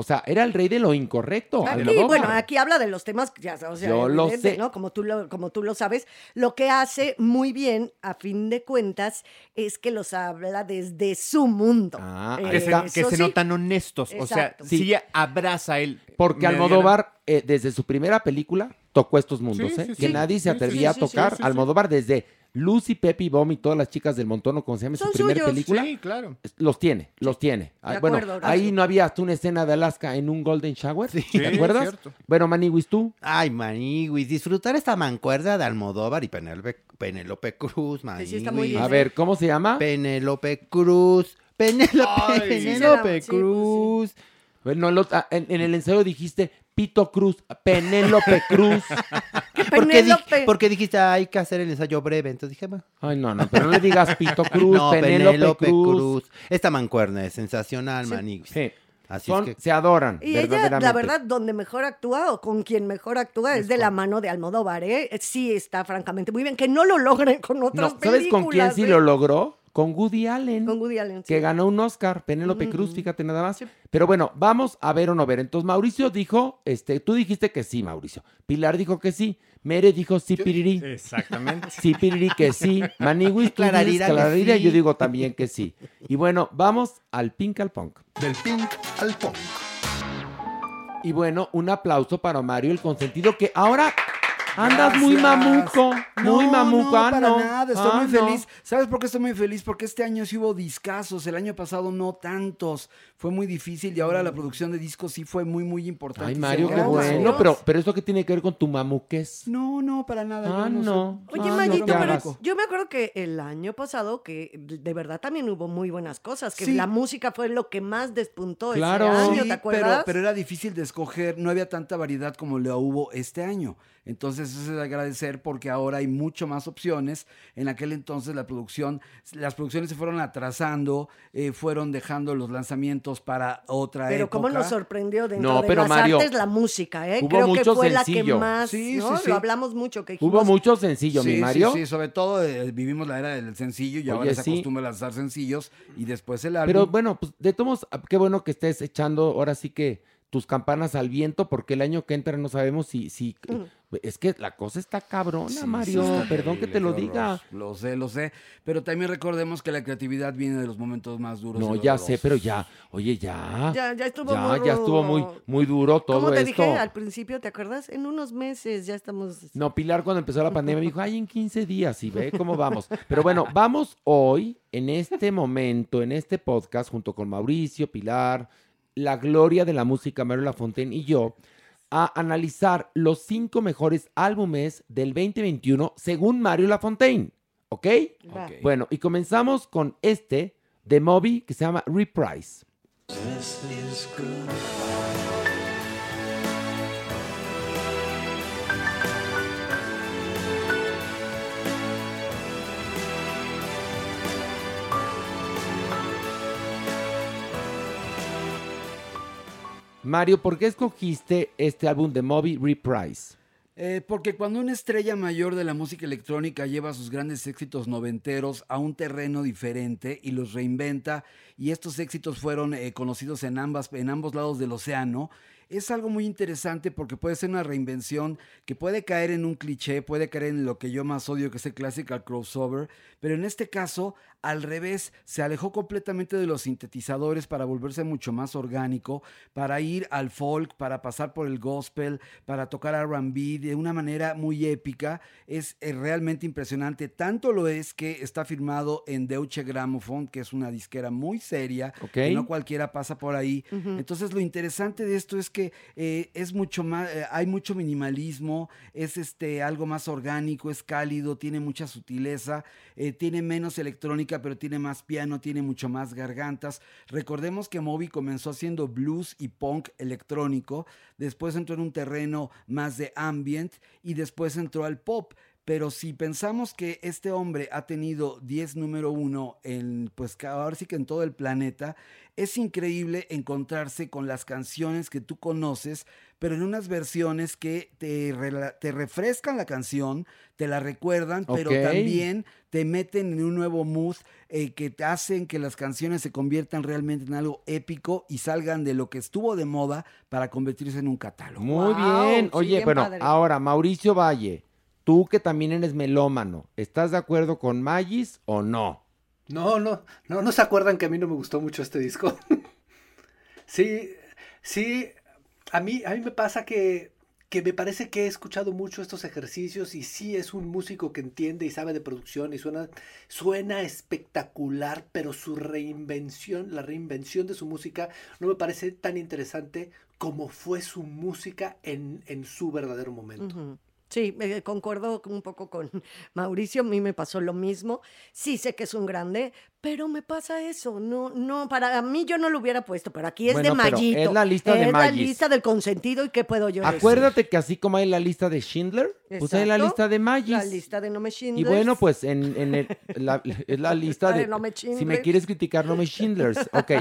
Speaker 5: O sea, era el rey de lo incorrecto.
Speaker 6: Aquí,
Speaker 5: Almodóvar.
Speaker 6: bueno, aquí habla de los temas, ya, o sea,
Speaker 5: Yo lo sé.
Speaker 6: ¿no? Como tú, lo, como tú lo sabes, lo que hace muy bien, a fin de cuentas, es que los habla desde su mundo.
Speaker 5: Ah,
Speaker 6: Eh,
Speaker 7: Que
Speaker 5: está.
Speaker 7: se, que
Speaker 6: eso
Speaker 7: se
Speaker 6: sí.
Speaker 7: notan honestos. O sea, sí,
Speaker 5: Sí.
Speaker 7: abraza él.
Speaker 5: Porque Almodóvar, eh, desde su primera película, tocó estos mundos,
Speaker 7: Sí,
Speaker 5: ¿eh?
Speaker 7: sí,
Speaker 5: que
Speaker 7: sí.
Speaker 5: nadie se atrevía
Speaker 6: sí,
Speaker 5: a
Speaker 6: sí,
Speaker 5: tocar.
Speaker 7: sí, sí.
Speaker 5: Almodóvar desde Lucy, Pepe y Bom y todas las chicas del montón, o como se llama su
Speaker 6: Son
Speaker 5: primera
Speaker 6: suyos.
Speaker 5: película.
Speaker 7: Sí, claro.
Speaker 5: Los tiene, los tiene. Ah,
Speaker 6: De
Speaker 5: bueno,
Speaker 6: acuerdo, Horacio.
Speaker 5: ahí no había hasta una escena de Alaska en un Golden Shower.
Speaker 7: Sí,
Speaker 5: ¿Te acuerdas?
Speaker 7: cierto.
Speaker 5: Bueno, Maniwis, tú.
Speaker 8: Ay, Maniwis, disfrutar esta mancuerda de Almodóvar y Penélope, Penélope Cruz,
Speaker 6: Que sí está muy
Speaker 8: Maniwis.
Speaker 6: bien.
Speaker 5: A ver, ¿cómo se llama?
Speaker 8: Penélope Cruz.
Speaker 7: Sí,
Speaker 6: sí,
Speaker 8: Cruz.
Speaker 5: Bueno, ah, en, en el ensayo dijiste Pito Cruz, Penélope Cruz. <laughs>
Speaker 8: ¿Por qué, di-
Speaker 6: Penélope.
Speaker 8: por qué dijiste hay que hacer el ensayo breve? Entonces dije, bueno.
Speaker 5: Ay, no, no, pero no le digas Pito <laughs> Cruz,
Speaker 8: no,
Speaker 5: Penélope Cruz.
Speaker 8: Esta mancuerna es sensacional, Maniwis.
Speaker 5: Sí.
Speaker 8: Así
Speaker 5: Son-
Speaker 8: es que...
Speaker 5: Se adoran.
Speaker 6: Y ella, la verdad, donde mejor actúa o con quien mejor actúa es de la mano de Almodóvar, ¿eh? Sí está francamente muy bien. Que no lo logren con otras
Speaker 5: No, ¿Sabes con quién sí
Speaker 6: ¿eh?
Speaker 5: lo logró? Con Woody Allen.
Speaker 6: Con Woody Allen, sí.
Speaker 5: que ganó un Oscar, Penélope Cruz, fíjate nada más. Pero bueno, vamos a ver o no ver. Entonces, Mauricio dijo, este, tú dijiste que sí, Mauricio. Pilar dijo que sí. Mere dijo sí, pirirí.
Speaker 7: Exactamente. <laughs>
Speaker 5: Sí, pirirí, que sí. Maniwis,
Speaker 8: Clararira
Speaker 5: clararira,
Speaker 8: sí.
Speaker 5: yo digo también que sí. Y bueno, vamos al Pink al Punk.
Speaker 4: Del pink al punk.
Speaker 5: Y bueno, un aplauso para Mario, el consentido, que ahora andas
Speaker 10: Gracias.
Speaker 5: muy mamuco. Muy
Speaker 10: No,
Speaker 5: mamuco.
Speaker 10: No,
Speaker 5: ah,
Speaker 10: para
Speaker 5: no.
Speaker 10: nada, estoy
Speaker 5: Ah,
Speaker 10: muy
Speaker 5: no.
Speaker 10: feliz. ¿Sabes por qué estoy muy feliz? Porque este año sí hubo discazos, el año pasado no tantos. Fue muy difícil y ahora la producción de discos sí fue muy, muy importante.
Speaker 5: Ay, Mario, qué bueno. Pero, pero eso que tiene que ver con tu mamuques.
Speaker 10: No, no, para nada.
Speaker 5: Ah, no.
Speaker 6: Oye,
Speaker 5: Ah,
Speaker 6: Mayito, pero yo me acuerdo que el año pasado, que de verdad también hubo muy buenas cosas, que
Speaker 10: Sí.
Speaker 6: la música fue lo que más despuntó
Speaker 5: Claro.
Speaker 6: ese año,
Speaker 10: Sí,
Speaker 6: ¿te acuerdas?
Speaker 10: Pero, pero era difícil de escoger, no había tanta variedad como la hubo este año. Entonces eso es de agradecer porque ahora hay mucho más opciones. En aquel entonces la producción, las producciones se fueron atrasando, eh, fueron dejando los lanzamientos para otra
Speaker 6: Pero
Speaker 10: época.
Speaker 6: cómo nos sorprendió dentro
Speaker 5: No,
Speaker 6: de
Speaker 5: pero
Speaker 6: las
Speaker 5: Mario,
Speaker 6: artes la música, ¿eh?
Speaker 5: hubo
Speaker 6: Creo que fue la
Speaker 5: sencillo.
Speaker 6: que más,
Speaker 10: Sí,
Speaker 6: ¿no?
Speaker 10: sí, sí.
Speaker 6: Lo hablamos mucho, que
Speaker 5: Hubo mucho sencillo, mi
Speaker 10: Sí,
Speaker 5: Mario.
Speaker 10: Sí, sí, sobre todo eh, vivimos la era del sencillo y
Speaker 5: Oye,
Speaker 10: ahora se
Speaker 5: sí.
Speaker 10: acostumbra a lanzar sencillos y después el álbum.
Speaker 5: Pero bueno, pues de todos modos, qué bueno que estés echando ahora sí que tus campanas al viento, porque el año que entra no sabemos si, si es que la cosa está cabrona,
Speaker 10: Sí,
Speaker 5: Mario.
Speaker 10: sí, está
Speaker 5: Perdón que te lo diga.
Speaker 10: Lo sé, lo sé. Pero también recordemos que la creatividad viene de los momentos más duros.
Speaker 5: No,
Speaker 10: y
Speaker 5: ya sé, pero ya, oye, ya.
Speaker 6: Ya, ya estuvo
Speaker 5: ya,
Speaker 6: muy
Speaker 5: ya estuvo muy, muy duro todo
Speaker 6: ¿Cómo te
Speaker 5: esto.
Speaker 6: dije al principio, te acuerdas? En unos meses ya estamos...
Speaker 5: No, Pilar cuando empezó la pandemia me dijo, ay, en 15 días, y ve cómo vamos. Pero bueno, <laughs> vamos hoy, en este momento, en este podcast, junto con Mauricio, Pilar, la gloria de la música, Mario Lafontaine y yo, a analizar los cinco mejores álbumes del 2021 según Mario Lafontaine. ¿Ok? Bueno, y comenzamos con este de Moby que se llama Reprise. Mario, ¿por qué escogiste este álbum de Moby Reprise?
Speaker 10: Eh, porque cuando una estrella mayor de la música electrónica lleva sus grandes éxitos noventeros a un terreno diferente y los reinventa, y estos éxitos fueron eh, conocidos en, ambas, en ambos lados del océano, es algo muy interesante porque puede ser una reinvención que puede caer en un cliché, puede caer en lo que yo más odio, que es el classical crossover, pero en este caso, al revés, se alejó completamente de los sintetizadores para volverse mucho más orgánico, para ir al folk, para pasar por el gospel, para tocar RB de una manera muy épica. Es, eh, realmente impresionante. Tanto lo es que está firmado en Deutsche Grammophon, que es una disquera muy seria, que no cualquiera pasa por ahí. Entonces, lo interesante de esto es que eh, es mucho más, eh, hay mucho minimalismo, es este, algo más orgánico, es cálido, tiene mucha sutileza, eh, tiene menos electrónica, pero tiene más piano, tiene mucho más gargantas. Recordemos que Moby comenzó haciendo blues y punk electrónico, después entró en un terreno más de ambient y después entró al pop. Pero si pensamos que este hombre ha tenido 10 número uno en, pues ahora sí que en todo el planeta, es increíble encontrarse con las canciones que tú conoces, pero en unas versiones que te, te refrescan la canción, te la recuerdan, pero también te meten en un nuevo mood eh, que te hacen que las canciones se conviertan realmente en algo épico y salgan de lo que estuvo de moda para convertirse en un catálogo.
Speaker 5: Muy bien. Oye, bueno, ahora Mauricio Valle, tú que también eres melómano, ¿estás de acuerdo con Magis o no?
Speaker 9: No, no, no, no se acuerdan que a mí no me gustó mucho este disco. <laughs> sí, sí, a mí, a mí me pasa que, que me parece que he escuchado mucho estos ejercicios y sí es un músico que entiende y sabe de producción y suena, suena espectacular, pero su reinvención, la reinvención de su música no me parece tan interesante como fue su música en, en su verdadero momento.
Speaker 6: Sí, me concuerdo un poco con Mauricio, a mí me pasó lo mismo. Sí sé que es un grande, pero me pasa eso, no, no, para mí yo no lo hubiera puesto, pero aquí es de Mayito.
Speaker 5: Es la lista de Es la
Speaker 6: lista del consentido y qué puedo yo
Speaker 5: Acuérdate que así como hay la lista de Schindler, pues hay la lista de Magis.
Speaker 6: La lista de No Me
Speaker 5: Schindlers. Y bueno, pues en, en la, es la lista de, Si me quieres criticar, No Me Schindlers. Ok.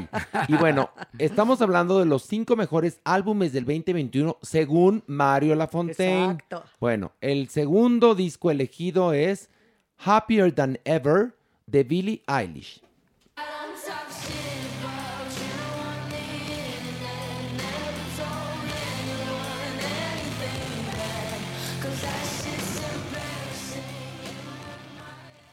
Speaker 5: Y bueno, estamos hablando de los cinco mejores álbumes del 2021 según Mario Lafontaine. Exacto. Bueno, el segundo disco elegido es Happier Than Ever de Billie Eilish.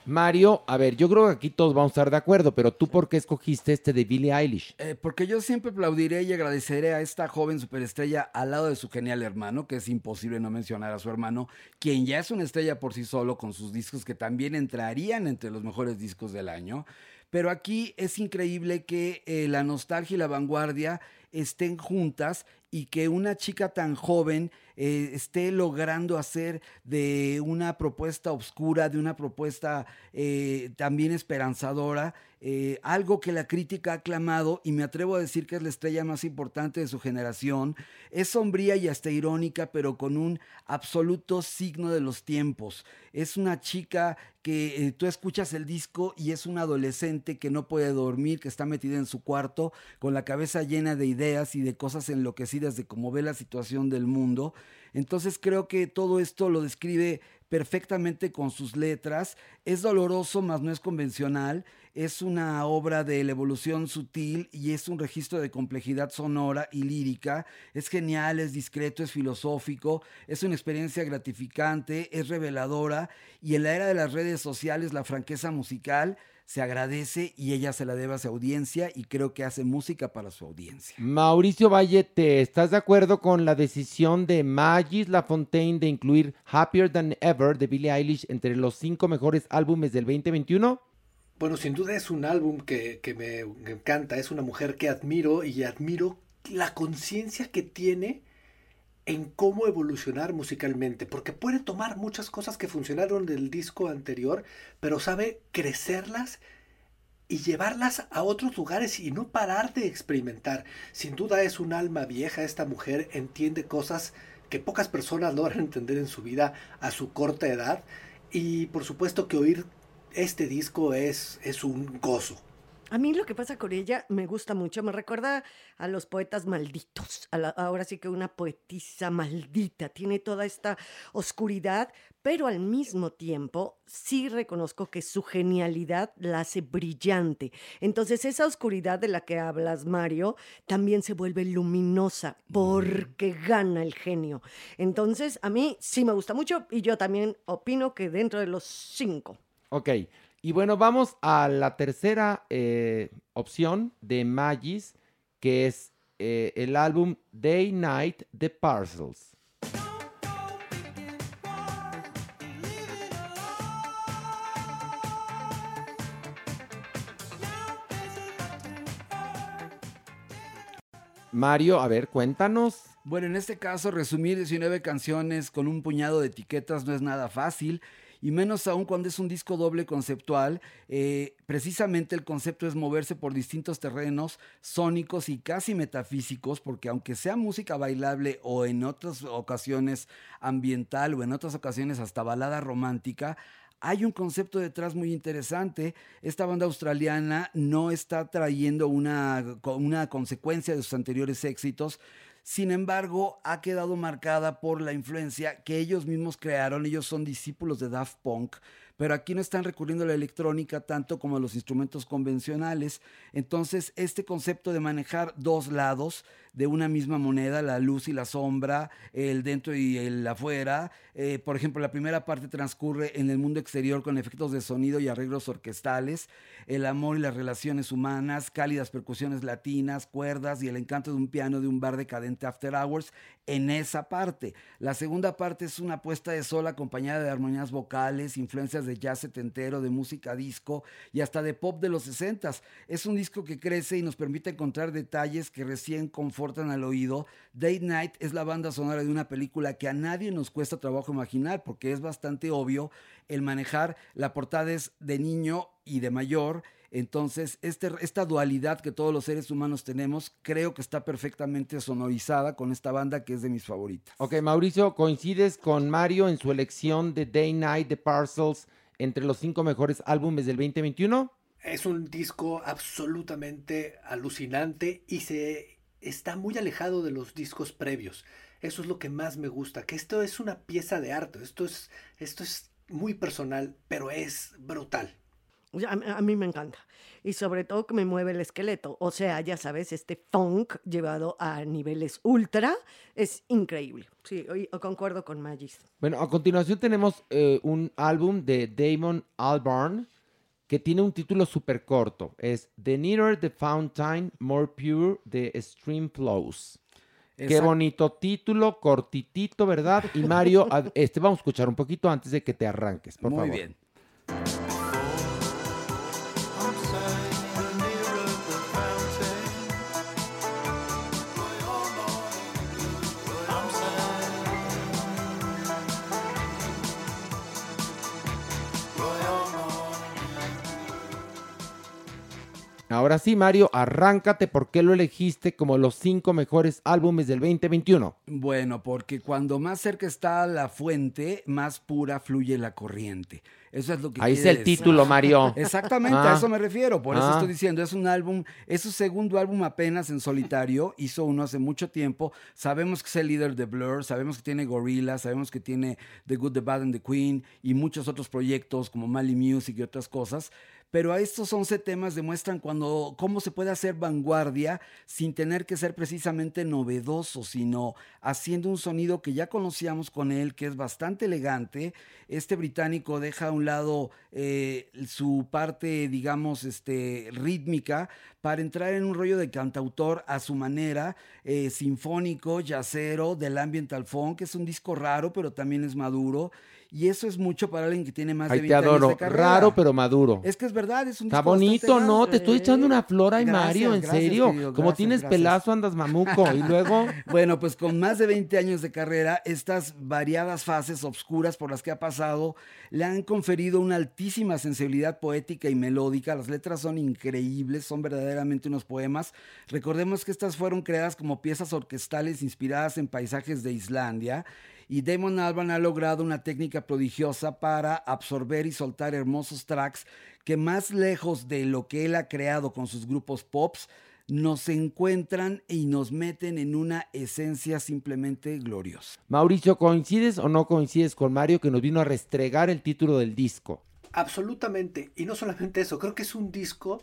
Speaker 5: Mario, a ver, yo creo que aquí todos vamos a estar de acuerdo, pero tú por qué escogiste este de Billie Eilish?
Speaker 10: Eh, porque yo siempre aplaudiré y agradeceré a esta joven superestrella al lado de su genial hermano, que es imposible no mencionar a su hermano, quien ya es una estrella por sí solo con sus discos que también entrarían entre los mejores discos del año. Pero aquí es increíble que eh, la nostalgia y la vanguardia estén juntas y que una chica tan joven eh, esté logrando hacer de una propuesta oscura, de una propuesta eh, también esperanzadora, eh, algo que la crítica ha aclamado y me atrevo a decir que es la estrella más importante de su generación. Es sombría y hasta irónica, pero con un absoluto signo de los tiempos. Es una chica que tú escuchas el disco y es una adolescente que no puede dormir, que está metida en su cuarto con la cabeza llena de ideas y de cosas enloquecidas de cómo ve la situación del mundo. Entonces creo que todo esto lo describe perfectamente con sus letras. Es doloroso, mas no es convencional. Es una obra de la evolución sutil y es un registro de complejidad sonora y lírica. Es genial, es discreto, es filosófico, es una experiencia gratificante, es reveladora y en la era de las redes sociales la franqueza musical se agradece y ella se la debe a su audiencia y creo que hace música para su audiencia.
Speaker 5: Mauricio Vallete, ¿estás de acuerdo con la decisión de Magis LaFontaine de incluir Happier Than Ever de Billie Eilish entre los cinco mejores álbumes del 2021?
Speaker 9: Bueno, sin duda es un álbum que, me, me encanta, es una mujer que admiro y admiro la conciencia que tiene en cómo evolucionar musicalmente, porque puede tomar muchas cosas que funcionaron del disco anterior, pero sabe crecerlas y llevarlas a otros lugares y no parar de experimentar. Sin duda es un alma vieja, esta mujer entiende cosas que pocas personas logran <laughs> entender en su vida a su corta edad y por supuesto que oír este disco es, es un gozo.
Speaker 6: A mí lo que pasa con ella me gusta mucho, me recuerda a los poetas malditos, a la- ahora sí que una poetisa maldita, tiene toda esta oscuridad, pero al mismo tiempo sí reconozco que su genialidad la hace brillante. Entonces esa oscuridad de la que hablas, Mario, también se vuelve luminosa porque gana el genio. Entonces a mí sí me gusta mucho y yo también opino que dentro de los cinco.
Speaker 5: Ok, y bueno, vamos a la tercera eh, opción de Magis, que es eh, el álbum Day Night The Parcels. Mario, a ver, cuéntanos.
Speaker 10: Bueno, en este caso, resumir 19 canciones con un puñado de etiquetas no es nada fácil. Y menos aún cuando es un disco doble conceptual. Eh, precisamente el concepto es moverse por distintos terrenos sónicos y casi metafísicos, porque aunque sea música bailable o en otras ocasiones ambiental o en otras ocasiones hasta balada romántica, hay un concepto detrás muy interesante. Esta banda australiana no está trayendo una, una consecuencia de sus anteriores éxitos. Sin embargo, ha quedado marcada por la influencia que ellos mismos crearon. Ellos son discípulos de Daft Punk, pero aquí no están recurriendo a la electrónica tanto como a los instrumentos convencionales. Entonces, este concepto de manejar dos lados de una misma moneda, la luz y la sombra, el dentro y el afuera. Eh, por ejemplo, la primera parte transcurre en el mundo exterior con efectos de sonido y arreglos orquestales, el amor y las relaciones humanas, cálidas percusiones latinas, cuerdas y el encanto de un piano de un bar decadente after hours en esa parte. La segunda parte es una puesta de sol acompañada de armonías vocales, influencias de jazz setentero, de música disco y hasta de pop de los 60 Es un disco que crece y nos permite encontrar detalles que recién conforman al oído. Date Night es la banda sonora de una película que a nadie nos cuesta trabajo imaginar porque es bastante obvio el manejar. La portada es de niño y de mayor. Entonces, este, esta dualidad que todos los seres humanos tenemos, creo que está perfectamente sonorizada con esta banda que es de mis favoritas.
Speaker 5: Ok, Mauricio, ¿coincides con Mario en su elección de Day Night The Parcels entre los cinco mejores álbumes del 2021?
Speaker 9: Es un disco absolutamente alucinante y se está muy alejado de los discos previos. Eso es lo que más me gusta, que esto es una pieza de arte, esto es, esto es muy personal, pero es brutal.
Speaker 6: A, a, mí me encanta. Y sobre todo que me mueve el esqueleto. O sea, ya sabes, este funk llevado a niveles ultra es increíble. Sí, concuerdo con Magis.
Speaker 5: Bueno, a continuación tenemos eh, un álbum de Damon Albarn que tiene un título súper corto. Es The Nearer the Fountain, More Pure the Stream Flows. Exacto. Qué bonito título, cortitito, ¿verdad? Y Mario, <laughs> este vamos a escuchar un poquito antes de que te arranques, por
Speaker 10: Muy
Speaker 5: favor.
Speaker 10: bien.
Speaker 5: Ahora sí, Mario, arráncate. ¿Por qué lo elegiste como los cinco mejores álbumes del 2021?
Speaker 10: Bueno, porque cuando más cerca está la fuente, más pura fluye la corriente. Eso es lo que
Speaker 5: Ahí es el título, Mario. <laughs>
Speaker 10: Exactamente,
Speaker 5: Ah.
Speaker 10: a eso me refiero. Por eso
Speaker 5: Ah.
Speaker 10: estoy diciendo, es un álbum, es su segundo álbum apenas en solitario. Hizo uno hace mucho tiempo. Sabemos que es el líder de Blur, sabemos que tiene Gorilla, sabemos que tiene The Good, The Bad and The Queen y muchos otros proyectos como Mali Music y otras cosas. Pero a estos 11 temas demuestran cuando, cómo se puede hacer vanguardia sin tener que ser precisamente novedoso, sino haciendo un sonido que ya conocíamos con él, que es bastante elegante. Este británico deja a un lado eh, su parte, digamos, este, rítmica para entrar en un rollo de cantautor a su manera, eh, sinfónico, yacero, del ambiental funk, que es un disco raro, pero también es maduro. Y eso es mucho para alguien que tiene más
Speaker 5: Ay,
Speaker 10: de
Speaker 5: te
Speaker 10: 20 años
Speaker 5: adoro.
Speaker 10: de carrera.
Speaker 5: Raro, pero maduro.
Speaker 10: Es que es verdad, es un
Speaker 5: Está bonito, ¿no? Te estoy echando una flor
Speaker 10: Gracias,
Speaker 5: Mario, en
Speaker 10: gracias,
Speaker 5: serio.
Speaker 10: querido,
Speaker 5: Como
Speaker 10: gracias,
Speaker 5: tienes
Speaker 10: gracias.
Speaker 5: pelazo, andas mamuco. Y <laughs> luego.
Speaker 10: Bueno, pues con más de 20 años de carrera, estas variadas fases obscuras por las que ha pasado le han conferido una altísima sensibilidad poética y melódica. Las letras son increíbles, son verdaderamente unos poemas. Recordemos que estas fueron creadas como piezas orquestales inspiradas en paisajes de Islandia. Y Damon Albarn ha logrado una técnica prodigiosa para absorber y soltar hermosos tracks que más lejos de lo que él ha creado con sus grupos pops, nos encuentran y nos meten en una esencia simplemente gloriosa.
Speaker 5: Mauricio, ¿coincides o no coincides con Mario que nos vino a restregar el título del disco?
Speaker 9: Absolutamente. Y no solamente eso, creo que es un disco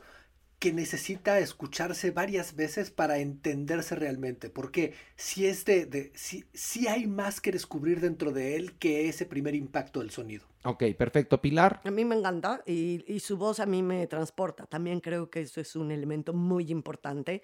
Speaker 9: que necesita escucharse varias veces para entenderse realmente, porque si es de, de si, si hay más que descubrir dentro de él que ese primer impacto del sonido.
Speaker 5: Ok, perfecto. Pilar.
Speaker 6: A mí me encanta y, y su voz a mí me transporta. También creo que eso es un elemento muy importante.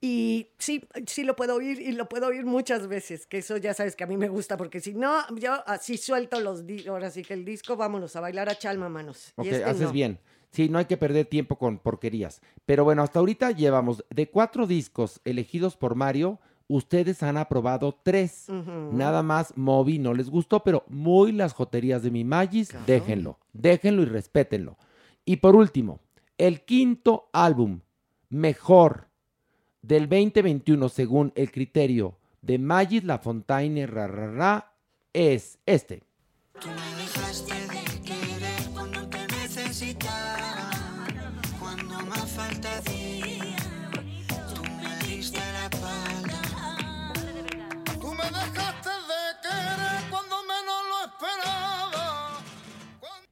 Speaker 6: Y sí, sí lo puedo oír y lo puedo oír muchas veces, que eso ya sabes que a mí me gusta, porque si no, yo así suelto los discos, ahora sí que el disco, vámonos a bailar a chalma, manos.
Speaker 5: Ok,
Speaker 6: y este
Speaker 5: haces
Speaker 6: no.
Speaker 5: bien. Sí, no hay que perder tiempo con porquerías. Pero bueno, hasta ahorita llevamos de cuatro discos elegidos por Mario, ustedes han aprobado tres. Nada más Moby no les gustó, pero muy las joterías de mi Magis, déjenlo. Déjenlo y respétenlo. Y por último, el quinto álbum mejor del 2021 según el criterio de Magis La Fontaine ra, ra, ra, es este.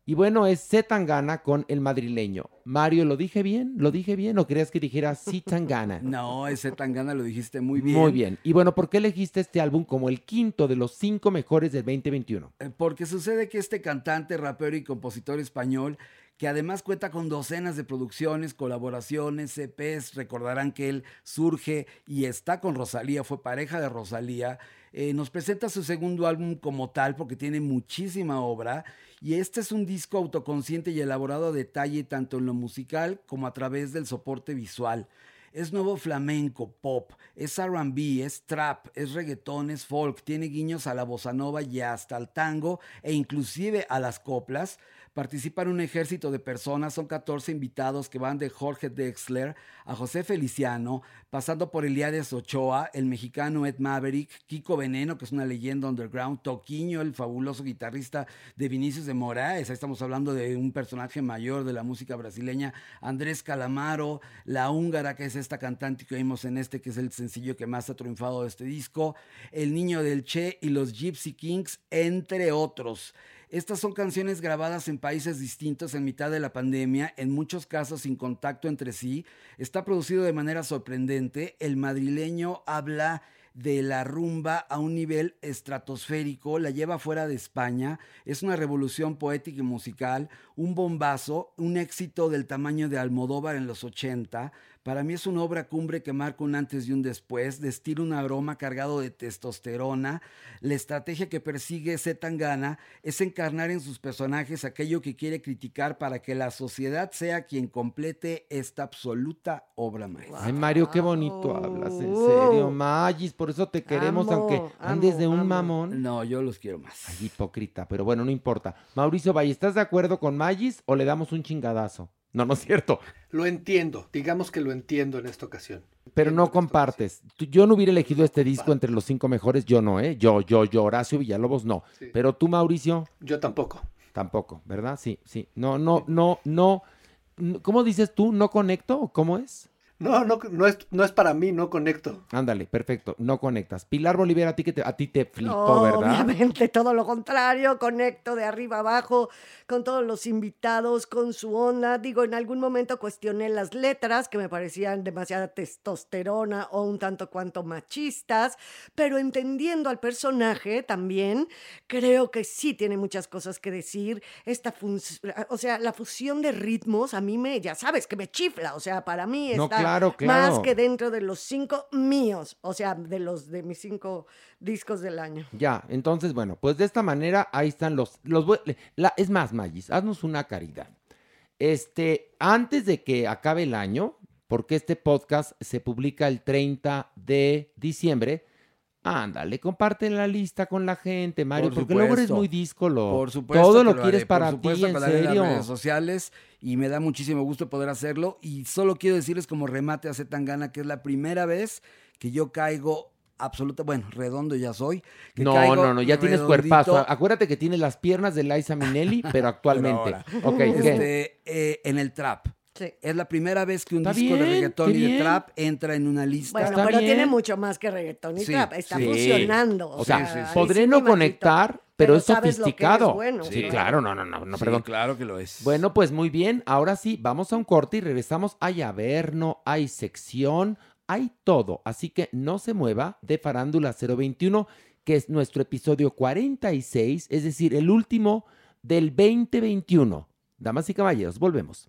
Speaker 5: Y bueno, es C. Tangana con el madrileño. Mario, ¿lo dije bien? ¿Lo dije bien? ¿O creías que dijera C. Tangana? <laughs>
Speaker 10: No, ese Tangana lo dijiste muy bien.
Speaker 5: Muy bien. Y bueno, ¿por qué elegiste este álbum como el quinto de los cinco mejores del 2021?
Speaker 10: Eh, Porque sucede que este cantante, rapero y compositor español, que además cuenta con docenas de producciones, colaboraciones, EPs, recordarán que él surge y está con Rosalía, fue pareja de Rosalía, eh, nos presenta su segundo álbum como tal porque tiene muchísima obra y este es un disco autoconsciente y elaborado a detalle tanto en lo musical como a través del soporte visual. Es nuevo flamenco, pop, es RB, es trap, es reggaetón, es folk, tiene guiños a la bossa nova y hasta al tango e inclusive a las coplas. Participan un ejército de personas, son 14 invitados que van de Jorge Dexler a José Feliciano, pasando por Eliades Ochoa, el mexicano Ed Maverick, Kiko Veneno, que es una leyenda underground, Toquiño, el fabuloso guitarrista de Vinicius de Moraes, ahí estamos hablando de un personaje mayor de la música brasileña, Andrés Calamaro, la húngara, que es esta cantante que oímos en este, que es el sencillo que más ha triunfado de este disco, El Niño del Che y los Gypsy Kings, entre otros. Estas son canciones grabadas en países distintos en mitad de la pandemia, en muchos casos sin contacto entre sí. Está producido de manera sorprendente. El madrileño habla de la rumba a un nivel estratosférico, la lleva fuera de España, es una revolución poética y musical, un bombazo, un éxito del tamaño de Almodóvar en los 80. Para mí es una obra cumbre que marca un antes y un después, destila un aroma cargado de testosterona. La estrategia que persigue Zetangana es encarnar en sus personajes aquello que quiere criticar para que la sociedad sea quien complete esta absoluta obra maestra.
Speaker 5: Ay, Mario, qué bonito hablas, en serio, Magis, por eso te queremos,
Speaker 6: Amo,
Speaker 5: aunque andes
Speaker 6: amo,
Speaker 5: de un
Speaker 6: amo.
Speaker 5: mamón.
Speaker 10: No, yo los quiero más.
Speaker 5: Ay, hipócrita, pero bueno, no importa. Mauricio Valle, ¿estás de acuerdo con Magis o le damos un chingadazo? No, no es cierto.
Speaker 9: Lo entiendo, digamos que lo entiendo en esta ocasión.
Speaker 5: Pero no compartes. Yo no hubiera elegido este disco entre los cinco mejores, yo no, ¿eh? Yo, yo, yo, Horacio Villalobos, no.
Speaker 9: Sí.
Speaker 5: Pero tú, Mauricio.
Speaker 9: Yo tampoco.
Speaker 5: tampoco, ¿verdad? Sí, sí. No, no, no, no. ¿Cómo dices tú? ¿No conecto? ¿O ¿Cómo es?
Speaker 9: No, no, no es, no es para mí, no conecto.
Speaker 5: Ándale, perfecto, no conectas. Pilar Bolívar, a ti, que te, a ti te flipó, ¿verdad?
Speaker 6: Obviamente, todo lo contrario, conecto de arriba abajo con todos los invitados, con su onda. Digo, en algún momento cuestioné las letras que me parecían demasiada testosterona o un tanto cuanto machistas, pero entendiendo al personaje también, creo que sí tiene muchas cosas que decir. Esta fun- o sea, la fusión de ritmos a mí me, ya sabes, que me chifla. O sea, para mí
Speaker 5: No,
Speaker 6: está
Speaker 5: claro,
Speaker 6: más que dentro de los cinco míos, o sea, de los de mis cinco discos del año.
Speaker 5: Ya, entonces, bueno, pues de esta manera ahí están los... los la- es más, Magis, haznos una caridad. Este, antes de que acabe el año, porque este podcast se publica el 30 de diciembre, ándale, comparte la lista con la gente, Mario,
Speaker 10: Por
Speaker 5: porque luego eres muy díscolo.
Speaker 10: Por supuesto.
Speaker 5: Todo lo
Speaker 10: haré,
Speaker 5: quieres
Speaker 10: por
Speaker 5: para ti, en
Speaker 10: lo haré
Speaker 5: serio.
Speaker 10: las redes sociales y me da muchísimo gusto poder hacerlo. Y solo quiero decirles como remate a Zetangana que es la primera vez que yo caigo absoluta, bueno, redondo ya soy. que
Speaker 5: No,
Speaker 10: caigo
Speaker 5: no, no, ya tienes cuerpazo. Acuérdate que tienes las piernas de Liza Minnelli, pero <laughs> actualmente.
Speaker 10: ahora.
Speaker 5: ok, ¿qué?
Speaker 10: Este, eh, en el trap.
Speaker 6: Sí.
Speaker 10: Es la primera vez que un
Speaker 5: Está
Speaker 10: disco de reggaetón y de trap entra en una lista.
Speaker 6: Bueno,
Speaker 5: Está
Speaker 6: pero
Speaker 5: bien.
Speaker 6: tiene mucho más que reggaetón y
Speaker 10: Sí,
Speaker 6: trap. Está
Speaker 10: sí.
Speaker 6: funcionando.
Speaker 5: O sea, podré
Speaker 6: sí
Speaker 5: no conectar, pero,
Speaker 6: Pero
Speaker 5: es
Speaker 6: sabes lo que es
Speaker 5: sofisticado.
Speaker 6: bueno,
Speaker 5: sí,
Speaker 6: claro.
Speaker 5: claro, no, no, no, no,
Speaker 10: Sí,
Speaker 5: perdón.
Speaker 10: claro que lo es.
Speaker 5: Bueno, pues muy bien. Ahora sí, vamos a un corte y regresamos. Hay averno, hay sección, hay todo. Así que no se mueva de Farándula 021, que es nuestro episodio 46, es decir, el último del 2021. Damas y caballeros, volvemos.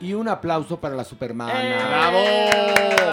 Speaker 5: Y un aplauso para la Supermana.
Speaker 7: ¡Bravo!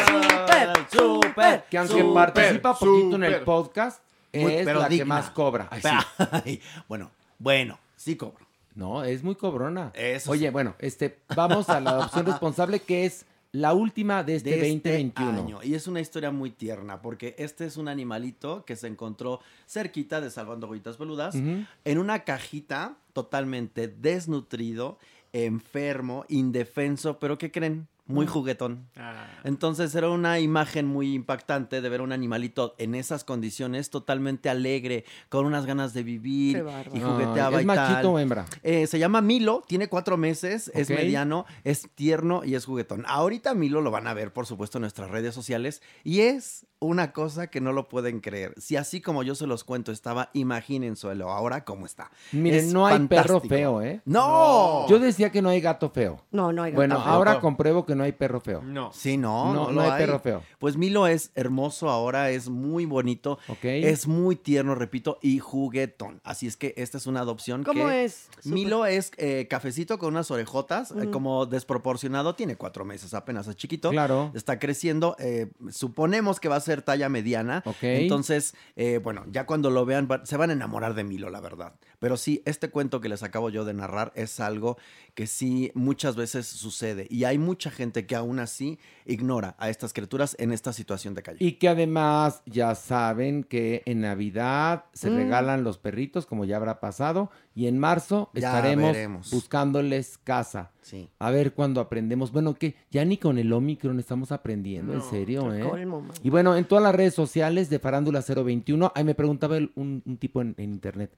Speaker 6: ¡Súper! ¡Súper!
Speaker 5: Que aunque
Speaker 11: Súper,
Speaker 5: participa poquito en el podcast,
Speaker 11: Muy-
Speaker 5: es
Speaker 11: pero
Speaker 5: la que más cobra. Ay, sí. <laughs>
Speaker 11: Ay, bueno, bueno, sí cobro.
Speaker 5: No, es muy cobrona.
Speaker 11: Eso
Speaker 5: Oye,
Speaker 11: sí.
Speaker 5: bueno, este, vamos a la adopción responsable, que es la última de este
Speaker 11: de
Speaker 5: 2021.
Speaker 11: Este año. Y es una historia muy tierna, porque este es un animalito que se encontró cerquita de Salvando Goyitas Peludas, en una cajita totalmente desnutrido, enfermo, indefenso, pero ¿qué creen? Muy
Speaker 7: Mm.
Speaker 11: juguetón.
Speaker 7: Ah.
Speaker 11: Entonces era una imagen muy impactante de ver un animalito en esas condiciones, totalmente alegre, con unas ganas de vivir y jugueteaba
Speaker 5: Ay,
Speaker 11: y
Speaker 5: ¿Es
Speaker 11: tal.
Speaker 5: machito o hembra?
Speaker 11: Eh, se llama Milo, tiene cuatro meses, es mediano, es tierno y es juguetón. Ahorita Milo lo van a ver, por supuesto, en nuestras redes sociales y es una cosa que no lo pueden creer. Si así como yo se los cuento estaba, imagínenselo ahora cómo está.
Speaker 5: Miren,
Speaker 11: Es
Speaker 5: no hay perro feo, ¿eh?
Speaker 11: ¡No!
Speaker 5: Yo decía que no hay gato feo.
Speaker 6: No, no hay gato
Speaker 5: Bueno,
Speaker 6: feo.
Speaker 5: ahora compruebo que no hay perro feo.
Speaker 7: No.
Speaker 11: Sí, no,
Speaker 5: No,
Speaker 11: no,
Speaker 5: no
Speaker 11: lo
Speaker 5: hay perro feo.
Speaker 11: Pues Milo es hermoso ahora, es muy bonito,
Speaker 5: Ok.
Speaker 11: es muy tierno, repito, y juguetón. Así es que esta es una adopción
Speaker 6: ¿Cómo
Speaker 11: que
Speaker 6: es?
Speaker 11: Milo es eh, cafecito con unas orejotas, eh, como desproporcionado, tiene cuatro meses apenas, es chiquito.
Speaker 5: Claro.
Speaker 11: Está creciendo, eh, suponemos que va a ser talla mediana.
Speaker 5: Ok.
Speaker 11: Entonces, eh, bueno, ya cuando lo vean va- se van a enamorar de Milo, la verdad. Pero sí, este cuento que les acabo yo de narrar es algo que sí muchas veces sucede. Y hay mucha gente que aún así ignora a estas criaturas en esta situación de calle.
Speaker 5: Y que además ya saben que en Navidad se
Speaker 11: Mm.
Speaker 5: regalan los perritos, como ya habrá pasado, y en marzo
Speaker 11: Ya
Speaker 5: estaremos
Speaker 11: veremos.
Speaker 5: buscándoles casa.
Speaker 11: Sí.
Speaker 5: A ver cuándo aprendemos. Bueno, que ya ni con el Omicron estamos aprendiendo, en serio, ¿eh?
Speaker 6: colmo.
Speaker 5: Y bueno, en todas las redes sociales de Farándula 021, ahí me preguntaba el- un, un tipo en, en internet.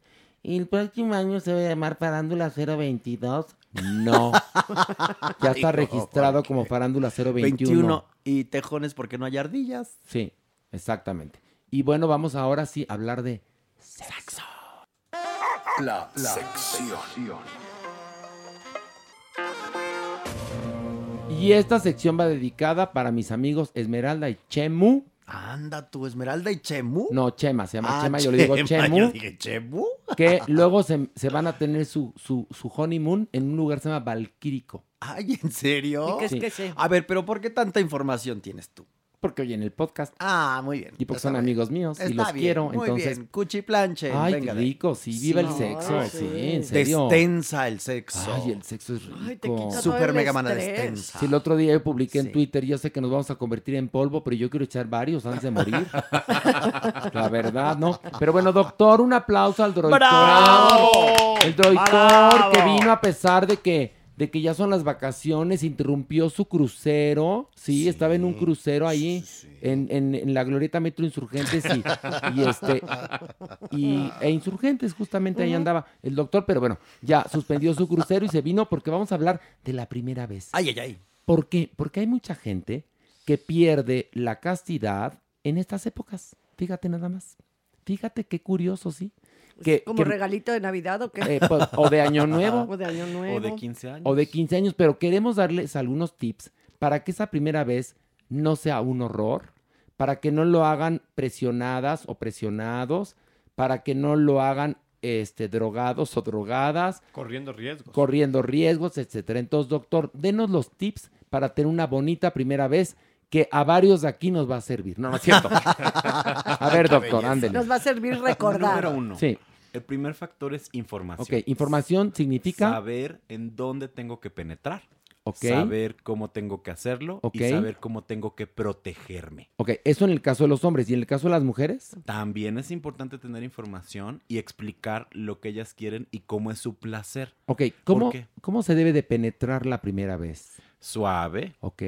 Speaker 5: ¿Y el próximo año se va a llamar Farándula 022? No. <laughs> ya está
Speaker 11: Hijo,
Speaker 5: registrado
Speaker 11: ¿por
Speaker 5: como? Farándula 021.
Speaker 11: 21 y tejones porque no hay ardillas.
Speaker 5: Sí, exactamente. Y bueno, vamos ahora sí a hablar de sexo.
Speaker 4: La, sección.
Speaker 5: Y esta sección va dedicada para mis amigos Esmeralda y Chemu,
Speaker 11: Anda, tu Esmeralda y Chemu.
Speaker 5: No, Chema, se llama
Speaker 11: Ah,
Speaker 5: Chema, yo le digo Chemu.
Speaker 11: yo dije, ¿Chemu?
Speaker 5: Que luego se, se van a tener su, su, su honeymoon en un lugar que se llama Valquírico.
Speaker 11: Ay, ¿en serio?
Speaker 5: ¿Y qué es que sí?
Speaker 11: A ver, pero ¿por qué tanta información tienes tú?
Speaker 5: Porque oyen el podcast.
Speaker 11: Ah, muy bien.
Speaker 5: Y porque son
Speaker 11: bien.
Speaker 5: amigos míos y
Speaker 11: Está
Speaker 5: los
Speaker 11: bien,
Speaker 5: quiero.
Speaker 11: muy
Speaker 5: entonces,
Speaker 11: bien. Cuchiplanche.
Speaker 5: Ay,
Speaker 11: venga
Speaker 5: qué rico, sí, viva el sexo,
Speaker 11: Ay,
Speaker 5: sí, en serio.
Speaker 11: Destensa el sexo.
Speaker 5: Ay, el sexo es rico.
Speaker 6: Ay, te quita
Speaker 11: Super mega mana destensa.
Speaker 5: Si el otro día yo publiqué en Twitter, yo sé que nos vamos a convertir en polvo, pero yo quiero echar varios antes de morir. <laughs> La verdad, ¿no? Pero bueno, doctor, un aplauso al droidor.
Speaker 11: ¡Bravo!
Speaker 5: El droidor
Speaker 11: ¡Bravo!
Speaker 5: que vino a pesar de que, de que ya son las vacaciones, interrumpió su crucero. Sí, estaba en un crucero ahí En, en- en la Glorieta Metro Insurgentes y, y este y, e Insurgentes, justamente ahí andaba el doctor, pero bueno, ya suspendió su crucero y se vino porque vamos a hablar de la primera vez.
Speaker 11: Ay, ay, ay.
Speaker 5: ¿Por qué? Porque hay mucha gente que pierde la castidad en estas épocas. Fíjate nada más. Fíjate qué curioso, ¿sí? Que,
Speaker 6: ¿Como
Speaker 5: que-
Speaker 6: regalito de Navidad o qué?
Speaker 5: eh, pues, o de Año Nuevo.
Speaker 6: O de Año Nuevo.
Speaker 11: años.
Speaker 5: o de 15 años, pero queremos darles algunos tips para que esa primera vez no sea un horror, para que no lo hagan presionadas o presionados, para que no lo hagan este, drogados o drogadas,
Speaker 7: Corriendo riesgos.
Speaker 5: corriendo riesgos, etcétera. Entonces, doctor, denos los tips para tener una bonita primera vez que a varios de aquí nos va a servir. No, no es cierto. a ver, doctor, ándele.
Speaker 6: Nos va a servir <laughs> recordar.
Speaker 12: Número uno.
Speaker 5: Sí.
Speaker 12: El primer factor es información.
Speaker 5: Ok, información significa...
Speaker 12: Saber en dónde tengo que penetrar.
Speaker 5: Ok.
Speaker 12: Saber cómo tengo que hacerlo
Speaker 5: Ok.
Speaker 12: y saber cómo tengo que protegerme.
Speaker 5: Ok, eso en el caso de los hombres. ¿Y en el caso de las mujeres?
Speaker 12: También es importante tener información y explicar lo que ellas quieren y cómo es su placer.
Speaker 5: Ok, ¿cómo. ¿cómo se debe de penetrar la primera vez?
Speaker 12: Suave.
Speaker 5: Ok.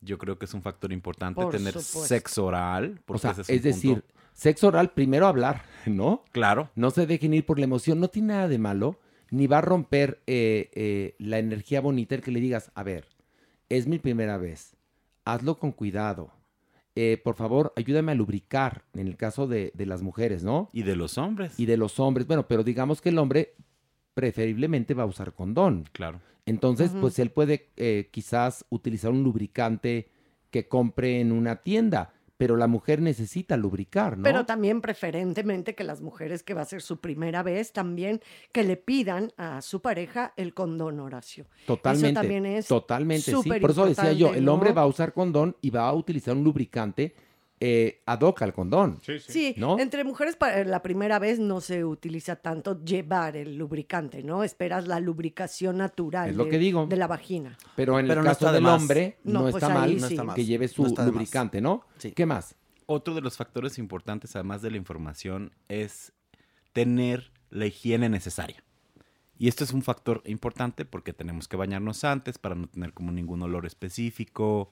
Speaker 12: Yo creo que es un factor importante
Speaker 5: Por
Speaker 12: tener
Speaker 5: supuesto.
Speaker 12: sexo oral.
Speaker 5: O sea,
Speaker 12: ese
Speaker 5: es,
Speaker 12: es,
Speaker 5: decir,
Speaker 12: punto.
Speaker 5: sexo oral, primero hablar, <laughs> ¿no?
Speaker 12: Claro.
Speaker 5: No se dejen ir por la emoción, no tiene nada de malo, ni va a romper eh, eh, la energía bonita el que le digas, a ver, es mi primera vez, hazlo con cuidado. Eh, por favor, ayúdame a lubricar, en el caso de, de las mujeres, ¿no?
Speaker 12: Y de los hombres.
Speaker 5: Y de los hombres, bueno, pero digamos que el hombre preferiblemente va a usar condón.
Speaker 12: Claro.
Speaker 5: Entonces, pues él puede eh, quizás utilizar un lubricante que compre en una tienda, pero la mujer necesita lubricar, ¿no?
Speaker 6: Pero también preferentemente que las mujeres que va a ser su primera vez también que le pidan a su pareja el condón Horacio.
Speaker 5: Totalmente.
Speaker 6: Eso también es
Speaker 5: totalmente, sí.
Speaker 6: súper
Speaker 5: Por eso decía yo, el hombre
Speaker 6: ¿no?
Speaker 5: va a usar condón y va a utilizar un lubricante eh, ad hoc al condón.
Speaker 6: Sí,
Speaker 5: ¿no?
Speaker 6: entre mujeres para la primera vez no se utiliza tanto llevar el lubricante, ¿no? Esperas la lubricación natural
Speaker 5: Es lo
Speaker 6: de,
Speaker 5: que digo.
Speaker 6: de la vagina.
Speaker 5: Pero en
Speaker 11: Pero
Speaker 5: el
Speaker 11: no
Speaker 5: caso del
Speaker 11: más.
Speaker 5: hombre, no,
Speaker 6: No, pues
Speaker 5: está mal
Speaker 6: No está más.
Speaker 5: que lleve su lubricante, ¿no?
Speaker 11: Sí.
Speaker 5: ¿Qué más?
Speaker 12: Otro de los factores importantes, además de la información, es tener la higiene necesaria. Y esto es un factor importante porque tenemos que bañarnos antes para no tener como ningún olor específico,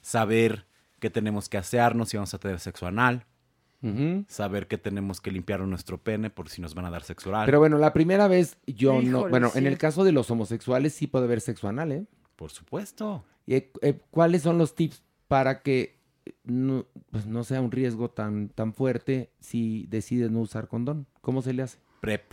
Speaker 12: saber que tenemos que asearnos si vamos a tener sexo anal, saber que tenemos que limpiar nuestro pene por si nos van a dar sexo oral.
Speaker 5: Pero bueno, la primera vez yo no... Bueno, en el caso de los homosexuales sí puede haber sexo anal, ¿eh?
Speaker 12: por supuesto.
Speaker 5: ¿Y, eh, eh, ¿Cuáles son los tips para que eh, no, pues, no sea un riesgo tan, tan fuerte si decides no usar condón? ¿Cómo se le hace?
Speaker 12: PrEP.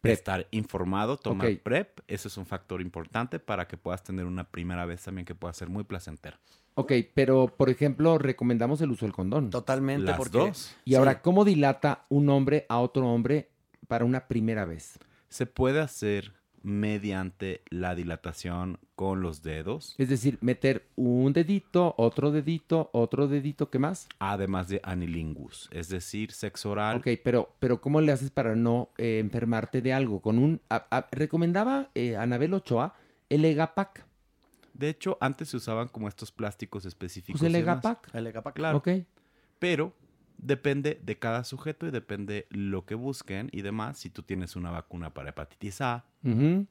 Speaker 5: Prep.
Speaker 12: Estar informado, tomar. PrEP, eso es un factor importante para que puedas tener una primera vez también que pueda ser muy placentera.
Speaker 5: Ok, pero por ejemplo, recomendamos el uso del condón.
Speaker 11: Totalmente,
Speaker 12: Las
Speaker 11: porque...
Speaker 12: dos.
Speaker 5: Y ahora, ¿cómo dilata un hombre a otro hombre para una primera vez?
Speaker 12: Se puede hacer mediante la dilatación con los dedos,
Speaker 5: Es decir, meter un dedito, otro dedito, otro dedito, ¿qué más?
Speaker 12: además de anilingus, es decir, sexo oral.
Speaker 5: Ok, pero, pero ¿cómo le haces para no eh, enfermarte de algo? Con un... a- a- recomendaba eh, Anabel Ochoa el Egapac.
Speaker 12: De hecho, antes se usaban como estos plásticos específicos.
Speaker 5: Pues el. Egapac.
Speaker 11: El Egapac.
Speaker 12: Claro.
Speaker 5: Ok.
Speaker 12: Pero depende de cada sujeto y depende lo que busquen y demás. Si tú tienes una vacuna para hepatitis A,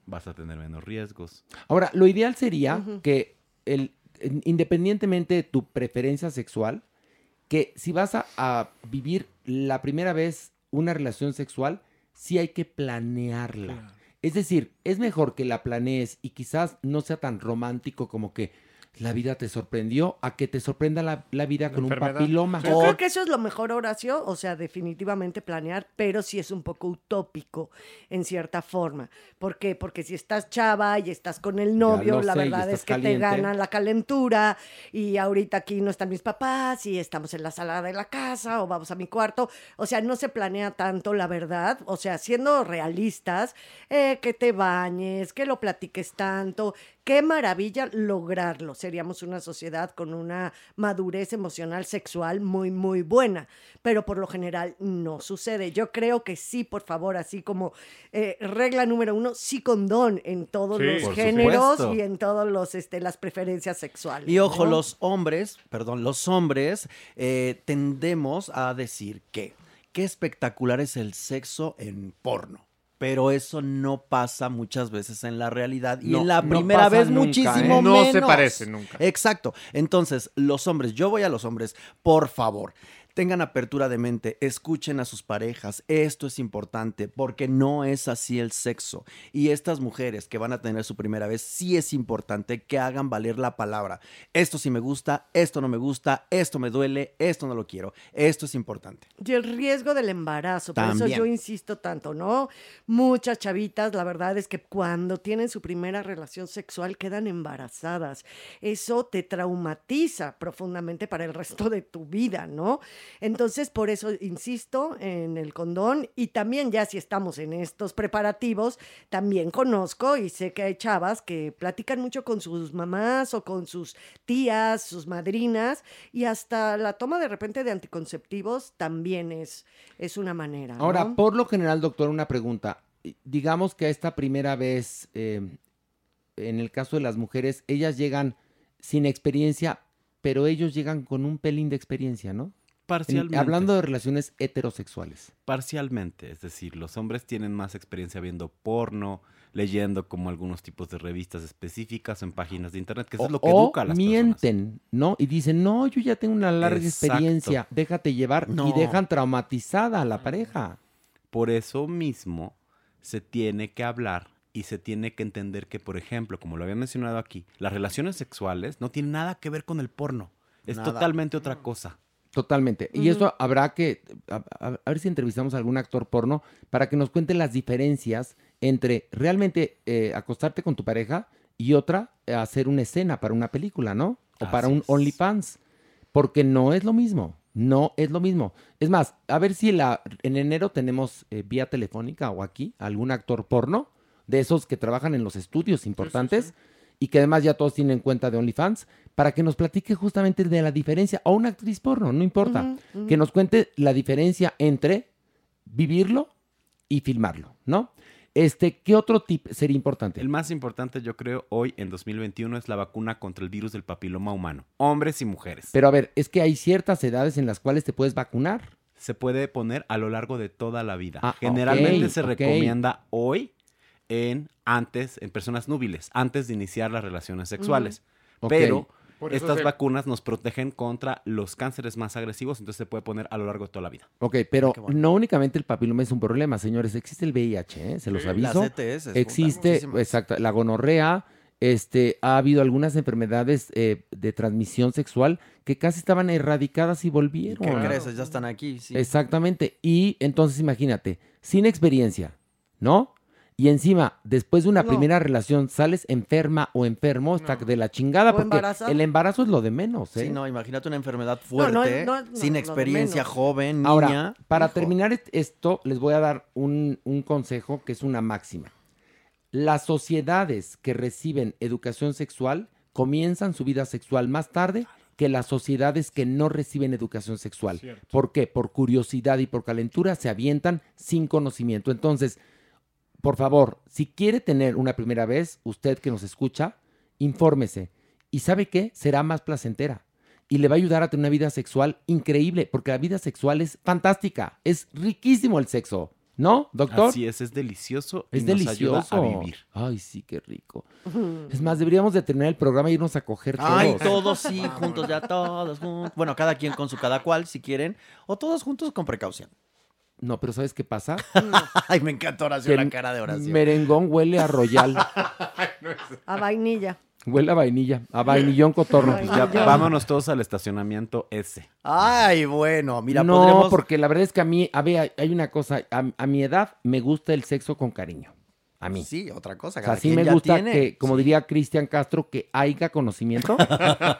Speaker 12: vas a tener menos riesgos.
Speaker 5: Ahora, lo ideal sería que el, en- independientemente de tu preferencia sexual, que si vas a, a vivir la primera vez una relación sexual, sí hay que planearla. Es decir, es mejor que la planees y quizás no sea tan romántico como que la vida te sorprendió a que te sorprenda la, la vida con un papiloma.
Speaker 6: Yo creo que eso es lo mejor, Horacio, o sea, definitivamente planear, pero sí es un poco utópico en cierta forma. ¿Por qué? Porque si estás chava y estás con el novio, la
Speaker 5: sé,
Speaker 6: verdad es que
Speaker 5: caliente.
Speaker 6: te gana la calentura y ahorita aquí no están mis papás y estamos en la sala de la casa o vamos a mi cuarto. O sea, no se planea tanto, la verdad. O sea, siendo realistas, eh, que te bañes, que lo platiques tanto. Qué maravilla lograrlo. Seríamos una sociedad con una madurez emocional sexual muy, muy buena. Pero por lo general no sucede. Yo creo que sí, por favor, así como eh, regla número uno, sí condón en todos
Speaker 11: Sí,
Speaker 6: los géneros
Speaker 11: supuesto.
Speaker 6: y en todos los, este, las preferencias sexuales.
Speaker 11: Y ojo,
Speaker 6: ¿no?
Speaker 11: los hombres, perdón, los hombres eh, tendemos a decir que qué espectacular es el sexo en porno. Pero eso no pasa muchas veces en la realidad. Y
Speaker 7: No,
Speaker 11: en la
Speaker 7: no
Speaker 11: primera vez
Speaker 7: nunca,
Speaker 11: muchísimo
Speaker 7: ¿eh? No
Speaker 11: menos.
Speaker 7: se parece nunca.
Speaker 11: Exacto. Entonces, los hombres, yo voy a los hombres, por favor. Tengan apertura de mente, escuchen a sus parejas, esto es importante porque no es así el sexo. Y estas mujeres que van a tener su primera vez, sí es importante que hagan valer la palabra. Esto sí me gusta, esto no me gusta, esto me duele, esto no lo quiero. Esto es importante.
Speaker 6: Y el riesgo del embarazo, por eso yo insisto tanto, ¿no? Muchas chavitas, la verdad es que cuando tienen su primera relación sexual quedan embarazadas. Eso te traumatiza profundamente para el resto de tu vida, ¿no? Entonces, por eso insisto en el condón y también ya si estamos en estos preparativos, también conozco y sé que hay chavas que platican mucho con sus mamás o con sus tías, sus madrinas y hasta la toma de repente de anticonceptivos también es, es una manera.
Speaker 5: Ahora, por lo general, doctor, una pregunta. Digamos que a esta primera vez, eh, en el caso de las mujeres, ellas llegan sin experiencia, pero ellos llegan con un pelín de experiencia, ¿no? En-
Speaker 12: Parcialmente.
Speaker 5: hablando de relaciones heterosexuales.
Speaker 12: Parcialmente, es decir, los hombres tienen más experiencia viendo porno, leyendo como algunos tipos de revistas específicas en páginas de internet, que eso es lo que educa a las personas.
Speaker 5: mienten, ¿no? Y dicen, no, yo ya tengo una larga
Speaker 12: Exacto.
Speaker 5: experiencia, déjate llevar.
Speaker 12: No.
Speaker 5: Y dejan traumatizada a la pareja.
Speaker 12: Por eso mismo se tiene que hablar y se tiene que entender que, por ejemplo, como lo había mencionado aquí, las relaciones sexuales no tienen nada que ver con el porno. Es
Speaker 5: Nada.
Speaker 12: totalmente otra cosa.
Speaker 5: Totalmente. Y eso habrá que, a, a- a ver si entrevistamos a algún actor porno para que nos cuente las diferencias entre realmente eh, acostarte con tu pareja y otra, eh, hacer una escena para una película, ¿no? O para un OnlyFans. Porque no es lo mismo. No es lo mismo. Es más, a ver si la, en enero tenemos eh, vía telefónica o aquí algún actor porno de esos que trabajan en los estudios importantes y que además ya todos tienen cuenta de OnlyFans para que nos platique justamente de la diferencia o una actriz porno, no importa, que nos cuente la diferencia entre vivirlo y filmarlo, ¿no? Este, ¿qué otro tip sería importante?
Speaker 12: El más importante, yo creo, hoy en 2021 es la vacuna contra el virus del papiloma humano. Hombres y mujeres.
Speaker 5: Pero a ver, es que hay ciertas edades en las cuales te puedes vacunar.
Speaker 12: Se puede poner a lo largo de toda la vida.
Speaker 5: Ah,
Speaker 12: Generalmente se recomienda hoy en antes, en personas núbiles, antes de iniciar las relaciones sexuales. Pero
Speaker 7: Por
Speaker 12: estas
Speaker 7: se-
Speaker 12: vacunas nos protegen contra los cánceres más agresivos, entonces se puede poner a lo largo de toda la vida.
Speaker 5: Ok, pero no únicamente el papiloma es un problema, señores. Existe el VIH, ¿eh? se los
Speaker 11: Sí,
Speaker 5: aviso.
Speaker 11: las ETS,
Speaker 5: Existe, exacto, la gonorrea. Este, ha habido algunas enfermedades eh, de transmisión sexual que casi estaban erradicadas y volvieron.
Speaker 11: ¿Qué creces? Ya están aquí, sí.
Speaker 5: Exactamente. Y entonces imagínate, sin experiencia, ¿no? Y encima, después de una
Speaker 6: No.
Speaker 5: primera relación, sales enferma o enfermo, está de la chingada,
Speaker 6: O
Speaker 5: porque
Speaker 6: embarazada.
Speaker 5: el embarazo es lo de menos, ¿eh?
Speaker 11: Sí, no, imagínate una enfermedad
Speaker 6: No, no,
Speaker 11: fuerte,
Speaker 6: no, no,
Speaker 11: sin experiencia, joven, niña.
Speaker 5: Ahora, para
Speaker 11: hijo.
Speaker 5: terminar est- esto, les voy a dar un, un consejo que es una máxima. Las sociedades que reciben educación sexual comienzan su vida sexual más tarde que las sociedades que no reciben educación sexual.
Speaker 7: Cierto.
Speaker 5: ¿Por qué? Por curiosidad y por calentura se avientan sin conocimiento. Entonces, por favor, si quiere tener una primera vez, usted que nos escucha, infórmese. ¿Y sabe qué? Será más placentera. Y le va a ayudar a tener una vida sexual increíble, porque la vida sexual es fantástica. Es riquísimo el sexo. ¿No, doctor?
Speaker 12: Así es, es delicioso y
Speaker 5: Es
Speaker 12: nos
Speaker 5: delicioso.
Speaker 12: ayuda a vivir.
Speaker 5: Ay, sí, qué rico. Es más, deberíamos de terminar el programa e irnos a coger todos.
Speaker 11: Ay, todos sí, juntos ya, todos juntos. Bueno, cada quien con su cada cual, si quieren. O todos juntos con precaución.
Speaker 5: No, pero ¿sabes qué pasa? <laughs>
Speaker 11: Ay, me encanta Horacio,
Speaker 5: Que
Speaker 11: la cara de Horacio.
Speaker 5: Merengón huele a royal. <laughs>
Speaker 6: A vainilla.
Speaker 5: huele a vainilla, a vainillón cotorno.
Speaker 12: Pues ya vámonos todos al estacionamiento S.
Speaker 11: Ay, bueno, mira,
Speaker 5: no,
Speaker 11: podremos...
Speaker 5: porque la verdad es que a mí, a ver, hay una cosa, a, a mi edad me gusta el sexo con cariño. A mí.
Speaker 11: Sí, otra cosa.
Speaker 5: O sea,
Speaker 11: cada
Speaker 5: sí
Speaker 11: quien
Speaker 5: me
Speaker 11: ya
Speaker 5: gusta
Speaker 11: tiene.
Speaker 5: que, como diría Cristian Castro, que haya conocimiento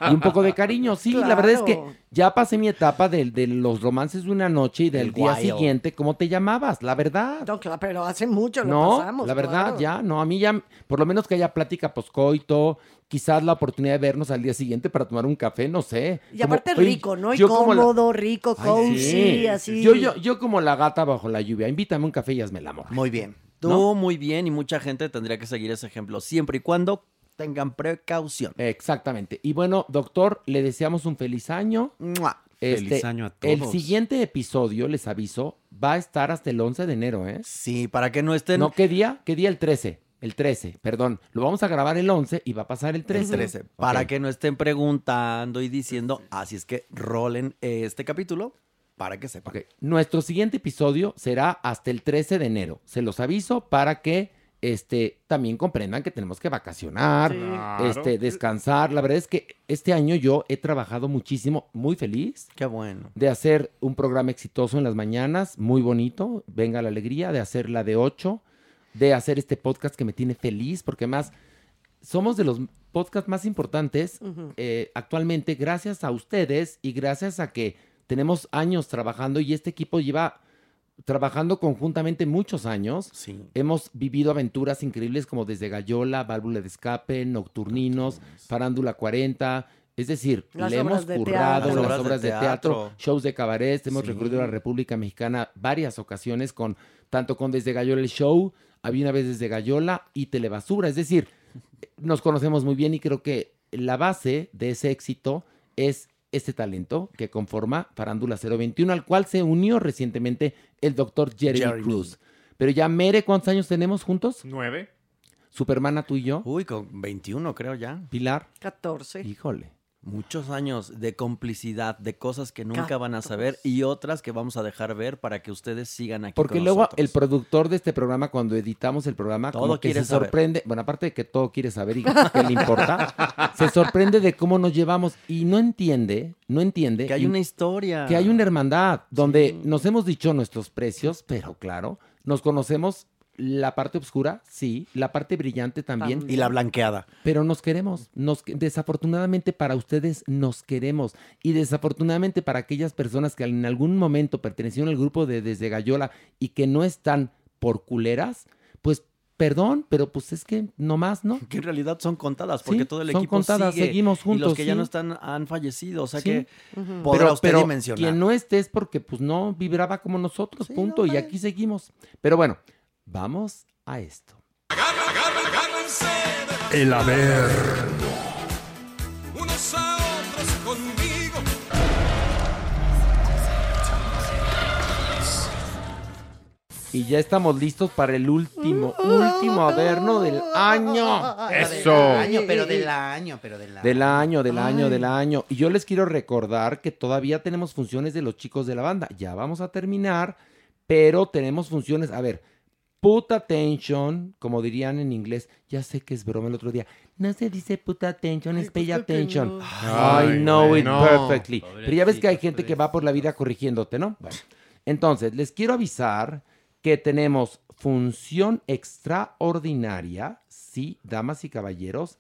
Speaker 5: y un poco de cariño. Sí, la verdad es que ya pasé mi etapa de, de los romances de una noche y del
Speaker 11: El
Speaker 5: día
Speaker 11: wild.
Speaker 5: siguiente, ¿cómo te llamabas? La verdad.
Speaker 6: No, claro, pero hace mucho lo
Speaker 5: No,
Speaker 6: pasamos.
Speaker 5: la verdad,
Speaker 6: claro.
Speaker 5: ya, no, a mí ya, por lo menos que haya plática poscoito, quizás la oportunidad de vernos al día siguiente para tomar un café, no sé.
Speaker 6: Y
Speaker 5: Como,
Speaker 6: aparte rico, ¿no? Y
Speaker 5: la-
Speaker 6: cómodo, rico, cozy,
Speaker 5: sí.
Speaker 6: así.
Speaker 5: Yo, yo, yo como la gata bajo la lluvia, invítame un café y hazme el amor.
Speaker 11: Muy bien. Tú
Speaker 5: ¿No?
Speaker 11: muy bien y mucha gente tendría que seguir ese ejemplo siempre y cuando tengan precaución.
Speaker 5: Exactamente. Y bueno, doctor, le deseamos un feliz año.
Speaker 11: ¡Mua!
Speaker 5: Este,
Speaker 12: Feliz año a
Speaker 5: El
Speaker 12: todos.
Speaker 5: siguiente episodio, les aviso, va a estar hasta el 11 de enero, ¿eh?
Speaker 11: Sí, para que no estén
Speaker 5: No, ¿qué día? ¿Qué día? El 13. El 13, perdón. Lo vamos a grabar el 11 y va a pasar el 13.
Speaker 11: el 13, para que no estén preguntando y diciendo, así es que rolen este capítulo para que sepan.
Speaker 5: Nuestro siguiente episodio será hasta el 13 de enero. Se los aviso para que este, también comprendan que tenemos que vacacionar,
Speaker 6: Sí.
Speaker 7: Claro.
Speaker 5: este, descansar. La verdad es que este año yo he trabajado muchísimo, muy feliz
Speaker 11: Qué bueno.
Speaker 5: de hacer un programa exitoso en las mañanas, muy bonito, venga la alegría, de hacer la de 8, de hacer este podcast que me tiene feliz, porque además somos de los podcasts más importantes eh, actualmente gracias a ustedes y gracias a que tenemos años trabajando y este equipo lleva trabajando conjuntamente muchos años.
Speaker 11: Sí.
Speaker 5: Hemos vivido aventuras increíbles como desde Gallola, Válvula de Escape, Nocturninos, Farándula 40. Es decir,
Speaker 6: Las
Speaker 5: le hemos currado las obras de teatro, shows de cabaret, hemos
Speaker 11: Sí.
Speaker 5: recorrido la República Mexicana varias ocasiones con tanto con Desde Gallola el show, había una vez Desde Gallola y Telebasura, es decir, nos conocemos muy bien y creo que la base de ese éxito es este talento que conforma Farándula 021, al cual se unió recientemente el doctor Jeremy,
Speaker 11: Jeremy.
Speaker 5: Cruz. Pero ya, Mere, ¿cuántos años tenemos juntos?
Speaker 7: Nueve.
Speaker 5: Supermana, tú y yo.
Speaker 11: Uy, con 21 creo ya.
Speaker 5: Pilar.
Speaker 6: 14.
Speaker 5: Híjole.
Speaker 11: Muchos años de complicidad, de cosas que nunca van a saber y otras que vamos a dejar ver para que ustedes sigan aquí
Speaker 5: Porque
Speaker 11: con
Speaker 5: luego
Speaker 11: nosotros.
Speaker 5: el productor de este programa, cuando editamos el programa,
Speaker 11: Todo
Speaker 5: como que
Speaker 11: quiere
Speaker 5: se
Speaker 11: saber.
Speaker 5: sorprende, bueno, aparte de que todo quiere saber y que le importa, <laughs> se sorprende de cómo nos llevamos y no entiende, no entiende
Speaker 11: Que hay
Speaker 5: y-
Speaker 11: una historia.
Speaker 5: que hay una hermandad donde nos hemos dicho nuestros precios, pero claro, nos conocemos la parte oscura, sí, la parte brillante también,
Speaker 11: Y la blanqueada.
Speaker 5: pero nos queremos. Nos, desafortunadamente para ustedes nos queremos. Y desafortunadamente para aquellas personas que en algún momento pertenecieron al grupo de Desde Gallola y que no están por culeras, pues perdón, pero pues es que no más, ¿no?
Speaker 11: Que en realidad son contadas, porque
Speaker 5: Sí,
Speaker 11: todo el
Speaker 5: son
Speaker 11: equipo
Speaker 5: contadas,
Speaker 11: sigue,
Speaker 5: seguimos
Speaker 11: Y
Speaker 5: juntos,
Speaker 11: los que ya no están han fallecido, o sea
Speaker 5: Sí.
Speaker 11: que
Speaker 6: Ujú.
Speaker 11: podrá
Speaker 5: pero,
Speaker 11: usted
Speaker 5: pero
Speaker 11: dimensionar.
Speaker 5: quien no esté es porque pues no vibraba como nosotros, punto. y aquí seguimos. Pero bueno, vamos a esto.
Speaker 4: El haber.
Speaker 13: Unos a otros conmigo.
Speaker 5: Y ya estamos listos para el último, último averno del año.
Speaker 8: Del año, pero del año, pero del año.
Speaker 5: Del año, del año, del año. Y yo les quiero recordar que todavía tenemos funciones de los chicos de la banda. Ya vamos a terminar, pero tenemos funciones. A ver, put attention, como dirían en inglés. Ya sé que es broma el otro día. No se dice put attention, es pay attention.
Speaker 7: Ay,
Speaker 5: I know it
Speaker 7: no.
Speaker 5: perfectly. Pero ya ves que hay gente que va por la vida corrigiéndote, ¿no? Bueno, entonces, les quiero avisar que tenemos función extraordinaria, sí, damas y caballeros,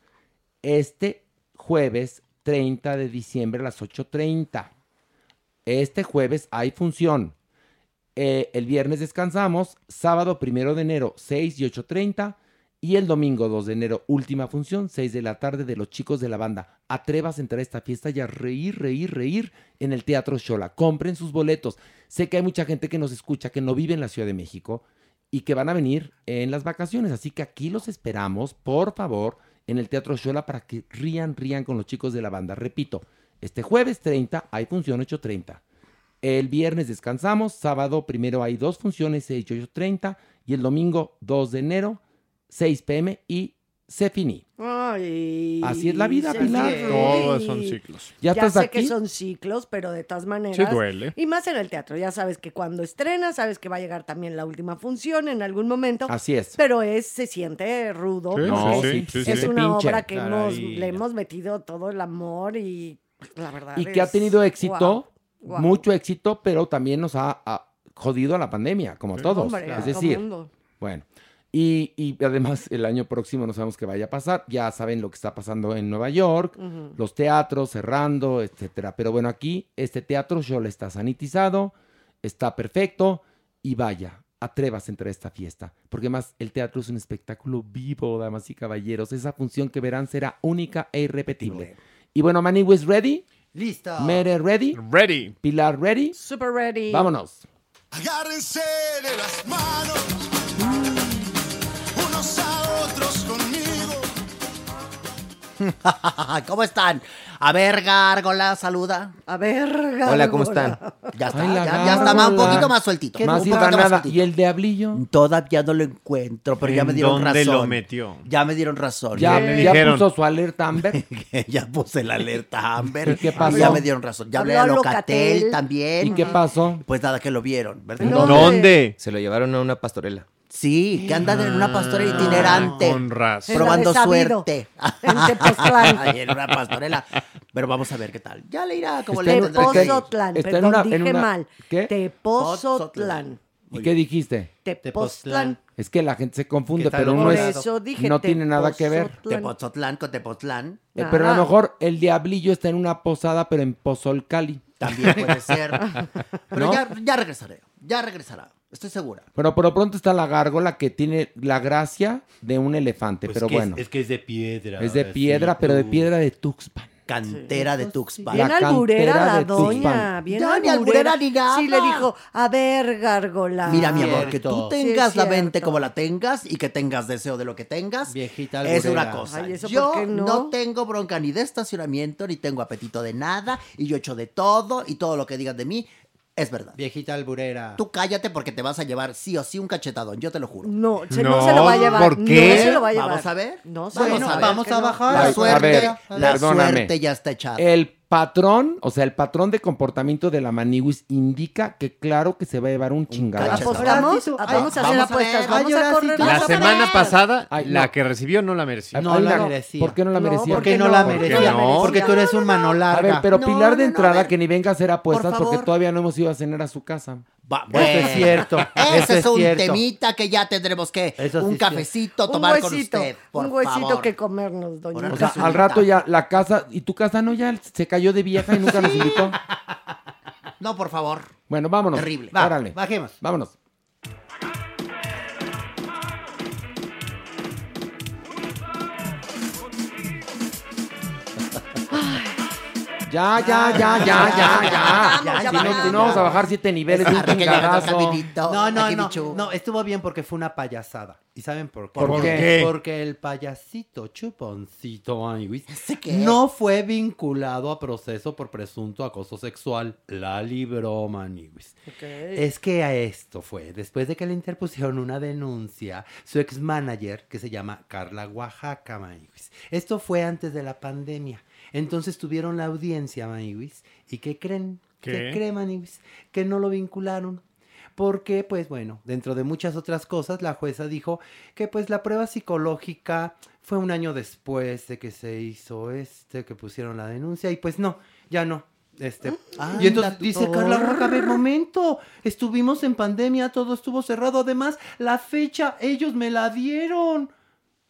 Speaker 5: este jueves 30 de diciembre a las 8.30. Este jueves hay función. Eh, el viernes descansamos, sábado primero de enero 6 y 8.30 y el domingo 2 de enero última función 6 de la tarde de los chicos de la banda. Atrevas a entrar a esta fiesta y a reír, reír, reír en el Teatro Shola. Compren sus boletos. Sé que hay mucha gente que nos escucha que no vive en la Ciudad de México y que van a venir en las vacaciones. Así que aquí los esperamos, por favor, en el Teatro Shola para que rían, rían con los chicos de la banda. Repito, este jueves 30 hay función 8.30. El viernes descansamos, sábado primero hay dos funciones, 6 y 8.30, y el domingo 2 de enero, 6 pm y se finí.
Speaker 6: Ay,
Speaker 5: Así es la vida, Pilar.
Speaker 7: Todos son ciclos.
Speaker 5: ¿Ya estás
Speaker 6: sé
Speaker 5: aquí?
Speaker 6: que son ciclos, pero de todas maneras.
Speaker 7: Sí duele.
Speaker 6: Y más en el teatro. Ya sabes que cuando estrenas, sabes que va a llegar también la última función en algún momento.
Speaker 5: Así es.
Speaker 6: Pero es, se siente rudo.
Speaker 7: Sí,
Speaker 5: No, sí, sí, sí,
Speaker 6: es
Speaker 5: sí.
Speaker 6: una
Speaker 5: Pinche.
Speaker 6: obra que hemos, le hemos metido todo el amor y la verdad.
Speaker 5: Y que ha tenido éxito,
Speaker 6: guau.
Speaker 5: mucho éxito, pero también nos ha, ha jodido la pandemia, como todos.
Speaker 6: Hombre, a
Speaker 5: es
Speaker 6: todo
Speaker 5: decir,
Speaker 6: mundo.
Speaker 5: bueno. Y, y además el año próximo no sabemos qué vaya a pasar. Ya saben lo que está pasando en Nueva York, los teatros cerrando, etcétera. Pero bueno, aquí este teatro show está sanitizado, está perfecto y vaya, atrevas a entrar a esta fiesta. Porque más el teatro es un espectáculo vivo, damas y caballeros. Esa función que verán será única e irrepetible. Y bueno, Manny is ready.
Speaker 8: Listo.
Speaker 5: Mere ready.
Speaker 7: Ready.
Speaker 5: Pilar ready.
Speaker 6: Super ready.
Speaker 5: Vámonos.
Speaker 13: Agárrense de las manos, <laughs>
Speaker 11: ¿Cómo están? A ver, Gárgola, saluda.
Speaker 6: A ver, Gárgola.
Speaker 11: Hola, ¿cómo están? Ya está,
Speaker 5: Ay,
Speaker 11: ya, ya está más, un poquito más sueltito.
Speaker 5: Más
Speaker 11: un poquito más sueltito.
Speaker 5: ¿Y el diablillo?
Speaker 11: Todavía no lo encuentro, pero ya
Speaker 7: ¿En
Speaker 11: me dieron
Speaker 7: dónde
Speaker 11: razón.
Speaker 7: lo metió?
Speaker 11: Ya me dieron razón.
Speaker 5: Ya,
Speaker 7: le
Speaker 5: ya
Speaker 7: dijeron?
Speaker 5: puso su alerta Amber. <laughs>
Speaker 11: ya puse la alerta Amber.
Speaker 5: ¿Y qué pasó?
Speaker 11: Ya me dieron razón. Ya hablé a
Speaker 6: Habló a
Speaker 11: Locatel,
Speaker 6: Locatel.
Speaker 11: también.
Speaker 5: ¿Y qué pasó?
Speaker 11: Pues nada, que lo vieron, ¿verdad?
Speaker 6: ¿Dónde?
Speaker 7: ¿Dónde?
Speaker 14: Se lo llevaron a una pastorela.
Speaker 11: Sí, que andan en una pastorela itinerante.
Speaker 7: Con razón.
Speaker 11: Probando suerte.
Speaker 6: en Tepoztlán. <laughs>
Speaker 11: Ay, en una pastorela. Pero vamos a ver qué tal. Ya le irá como le
Speaker 6: Tepozotlán, perdón,
Speaker 5: una- en
Speaker 6: dije
Speaker 5: una-
Speaker 6: mal.
Speaker 5: ¿Qué?
Speaker 6: Tepozotlán.
Speaker 5: ¿Y qué dijiste?
Speaker 6: Tepoztlán.
Speaker 5: Es que la gente se confunde, pero no es.
Speaker 6: eso dije
Speaker 5: no tiene nada que ver.
Speaker 6: Tepozotlán.
Speaker 11: Con Tepotlán.
Speaker 5: Eh, pero a
Speaker 6: Ah.
Speaker 5: lo mejor el diablillo está en una posada, pero en Pozolcali.
Speaker 11: También puede ser. <laughs> Pero
Speaker 5: ¿No?
Speaker 11: ya, ya regresaré. Ya regresará. Estoy segura.
Speaker 5: Pero por lo pronto está la gárgola que tiene la gracia de un elefante, pero bueno.
Speaker 14: que es de piedra.
Speaker 5: Es de piedra, pero de piedra de Tuxpan.
Speaker 11: Cantera de Tuxpan.
Speaker 6: Bien
Speaker 5: La
Speaker 6: alburera la
Speaker 5: de
Speaker 6: doña, bien
Speaker 11: Ya, ni
Speaker 6: alburera.
Speaker 11: ni nada.
Speaker 6: Sí, le dijo, a ver, gárgola.
Speaker 11: Mira, mi amor, que tú tengas
Speaker 6: Sí,
Speaker 11: la
Speaker 6: es
Speaker 11: mente como la tengas y que tengas deseo de lo que tengas.
Speaker 8: Viejita
Speaker 11: Es
Speaker 8: alburera.
Speaker 11: una cosa.
Speaker 6: Ay, ¿eso
Speaker 11: yo
Speaker 6: por qué no?
Speaker 11: no? tengo bronca ni de estacionamiento, ni tengo apetito de nada, y yo echo de todo, y todo lo que digan de mí es verdad.
Speaker 8: Viejita alburera.
Speaker 11: Tú cállate porque te vas a llevar sí o sí un cachetadón, yo te lo juro.
Speaker 6: No, se, no,
Speaker 7: No,
Speaker 6: se lo va a llevar.
Speaker 7: ¿por qué?
Speaker 6: No se lo va a llevar.
Speaker 11: Vamos a ver.
Speaker 6: No se
Speaker 11: Vamos
Speaker 6: lo
Speaker 11: a ver.
Speaker 8: Vamos a
Speaker 6: no.
Speaker 8: bajar.
Speaker 11: La
Speaker 5: a
Speaker 11: suerte,
Speaker 5: ver,
Speaker 11: la suerte ya está echada.
Speaker 5: El patrón, o sea, el patrón de comportamiento de la maniwis indica que claro que se va a llevar un chingadazo.
Speaker 6: Apostamos,
Speaker 8: Ay,
Speaker 6: vamos a hacer apuestas, vamos a correr.
Speaker 7: La semana pasada,
Speaker 5: Ay,
Speaker 7: la que recibió no la merecía.
Speaker 8: No la
Speaker 5: no.
Speaker 8: merecía.
Speaker 5: ¿Por qué no la
Speaker 6: No,
Speaker 5: merecía?
Speaker 8: Porque
Speaker 6: no?
Speaker 8: no la
Speaker 6: ¿Por qué
Speaker 8: merecía. Porque tú eres un mano larga.
Speaker 5: A ver, pero
Speaker 11: No,
Speaker 5: Pilar de
Speaker 11: no, no, a
Speaker 5: entrada
Speaker 11: ver.
Speaker 5: que ni venga a hacer apuestas
Speaker 11: Por
Speaker 5: porque todavía no hemos ido a cenar a su casa.
Speaker 11: Va-
Speaker 8: Eso es cierto. <laughs>
Speaker 11: Ese
Speaker 8: Eso
Speaker 11: es un
Speaker 8: cierto.
Speaker 11: temita que ya tendremos que
Speaker 8: Eso
Speaker 11: un cafecito
Speaker 6: Un
Speaker 11: tomar con
Speaker 6: huesito,
Speaker 11: usted. Por
Speaker 6: un huesito
Speaker 11: favor.
Speaker 6: que comernos, doña.
Speaker 5: O sea, al rato ya la casa, y tu casa no ya se cayó de vieja y nunca nos invitó.
Speaker 11: No, por favor.
Speaker 5: Bueno, vámonos.
Speaker 11: Terrible.
Speaker 8: Va,
Speaker 5: Órale.
Speaker 8: bajemos.
Speaker 5: Vámonos. Ya, ya, ya, ya, ya, ya. Si no, si no vamos a bajar siete niveles de un.
Speaker 8: No, no, no. No, estuvo bien porque fue una payasada. ¿Y saben por qué?
Speaker 5: ¿Por qué?
Speaker 8: Porque el payasito chuponcito no fue vinculado a proceso por presunto acoso sexual. La libró Maniwis. Es que a esto fue, después de que le interpusieron una denuncia, su ex manager, que se llama Carla Oaxaca Maniwis. Esto fue antes de la pandemia. Entonces tuvieron la audiencia, Maniwis. ¿Y qué creen?
Speaker 7: ¿Qué?
Speaker 8: ¿Qué creen, Maniwis? Que no lo vincularon. Porque, pues bueno, dentro de muchas otras cosas, la jueza dijo que pues la prueba psicológica fue un año después de que se hizo este, que pusieron la denuncia, y pues no, ya no. Este,
Speaker 11: Ah,
Speaker 8: y entonces dice. Carla Roca, a ver, momento, estuvimos en pandemia, todo estuvo cerrado, además, la fecha, ellos me la dieron.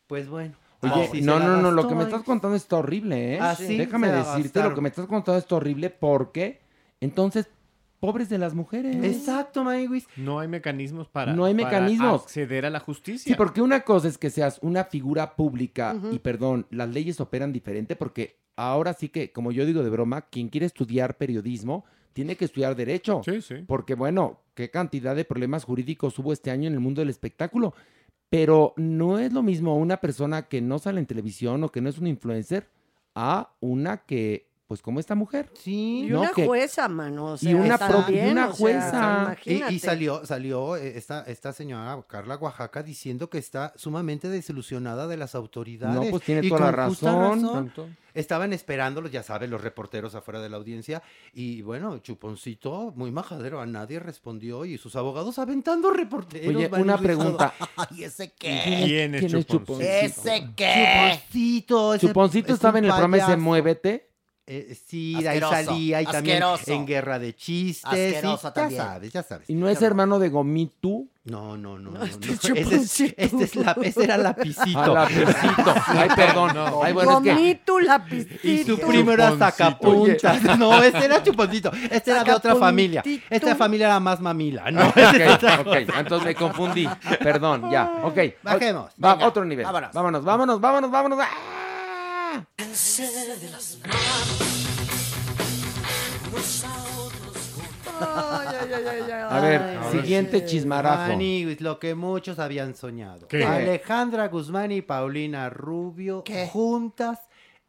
Speaker 8: Pues bueno.
Speaker 5: Oye,
Speaker 8: así
Speaker 5: no, no, no, lo que me estás contando está horrible, ¿eh?
Speaker 8: Así
Speaker 5: Déjame
Speaker 8: se la
Speaker 5: decirte, lo que me estás contando está horrible porque entonces, pobres de las mujeres.
Speaker 8: Exacto, Maywis.
Speaker 7: No hay mecanismos para,
Speaker 5: No hay
Speaker 7: para
Speaker 5: mecanismos.
Speaker 7: acceder a la justicia.
Speaker 5: Sí, porque una cosa es que seas una figura pública y perdón, las leyes operan diferente porque ahora sí que, como yo digo de broma, quien quiere estudiar periodismo tiene que estudiar derecho.
Speaker 7: Sí, sí.
Speaker 5: Porque bueno, qué cantidad de problemas jurídicos hubo este año en el mundo del espectáculo. Pero no es lo mismo una persona que no sale en televisión o que no es un influencer a una que pues como esta mujer.
Speaker 8: Sí.
Speaker 6: Y
Speaker 5: ¿no?
Speaker 6: una
Speaker 5: Que-
Speaker 6: jueza, mano. o
Speaker 5: y
Speaker 6: sea,
Speaker 5: una pro- y una
Speaker 6: o sea,
Speaker 5: jueza.
Speaker 8: Y, y salió, salió eh, esta, esta señora Carla Oaxaca diciendo que está sumamente desilusionada de las autoridades.
Speaker 5: No, pues tiene
Speaker 8: Y
Speaker 5: toda la razón. Tanto-
Speaker 8: Estaban esperándolos, ya sabes, los reporteros afuera de la audiencia. Y bueno, Chuponcito, muy majadero, a nadie respondió. Y sus abogados aventando reporteros.
Speaker 5: Oye, una
Speaker 8: y
Speaker 5: pregunta. <laughs>
Speaker 11: Ay, ¿ese
Speaker 5: ¿Quién
Speaker 11: qué?
Speaker 7: ¿Quién es
Speaker 5: quién es
Speaker 7: Chuponcito?
Speaker 11: ¿Ese qué?
Speaker 8: Chuponcito. ese-
Speaker 5: Chuponcito
Speaker 8: es
Speaker 5: estaba en el programa ese
Speaker 8: payaso.
Speaker 5: Muévete.
Speaker 8: Eh, sí, de ahí
Speaker 11: Asqueroso,
Speaker 8: salía y también
Speaker 11: asqueroso.
Speaker 8: en Guerra de Chistes.
Speaker 11: Asqueroso
Speaker 8: sí,
Speaker 11: también.
Speaker 8: Ya sabes, ya sabes.
Speaker 5: Y no es hermano de Gomitu.
Speaker 8: No, no, no. no,
Speaker 6: este
Speaker 8: no.
Speaker 6: es
Speaker 8: Ese, es,
Speaker 6: Chuponcito.
Speaker 8: este es la, ese era Lapicito. <laughs>
Speaker 5: Ah, lapicito. Ay, perdón. Ay, bueno, es que.
Speaker 6: Gomito, lapicito.
Speaker 8: Y su primo era sacapuntas. No, este era Chuponcito. Este era de otra familia. Esta familia era más mamila, ¿no?
Speaker 5: Ok, ok, entonces me confundí. Perdón, ya, ok.
Speaker 8: Bajemos.
Speaker 5: Va,
Speaker 11: Venga,
Speaker 5: otro nivel.
Speaker 11: vámonos.
Speaker 5: Vámonos, vámonos, vámonos, vámonos. ¡Ah!
Speaker 6: Ay, ay, ay, ay, ay.
Speaker 5: A ver,
Speaker 6: Ay,
Speaker 5: siguiente
Speaker 6: sí.
Speaker 5: chismarajo.
Speaker 8: Maniguis, lo que muchos habían soñado.
Speaker 7: ¿Qué?
Speaker 8: Alejandra Guzmán y Paulina Rubio
Speaker 11: ¿Qué?
Speaker 8: juntas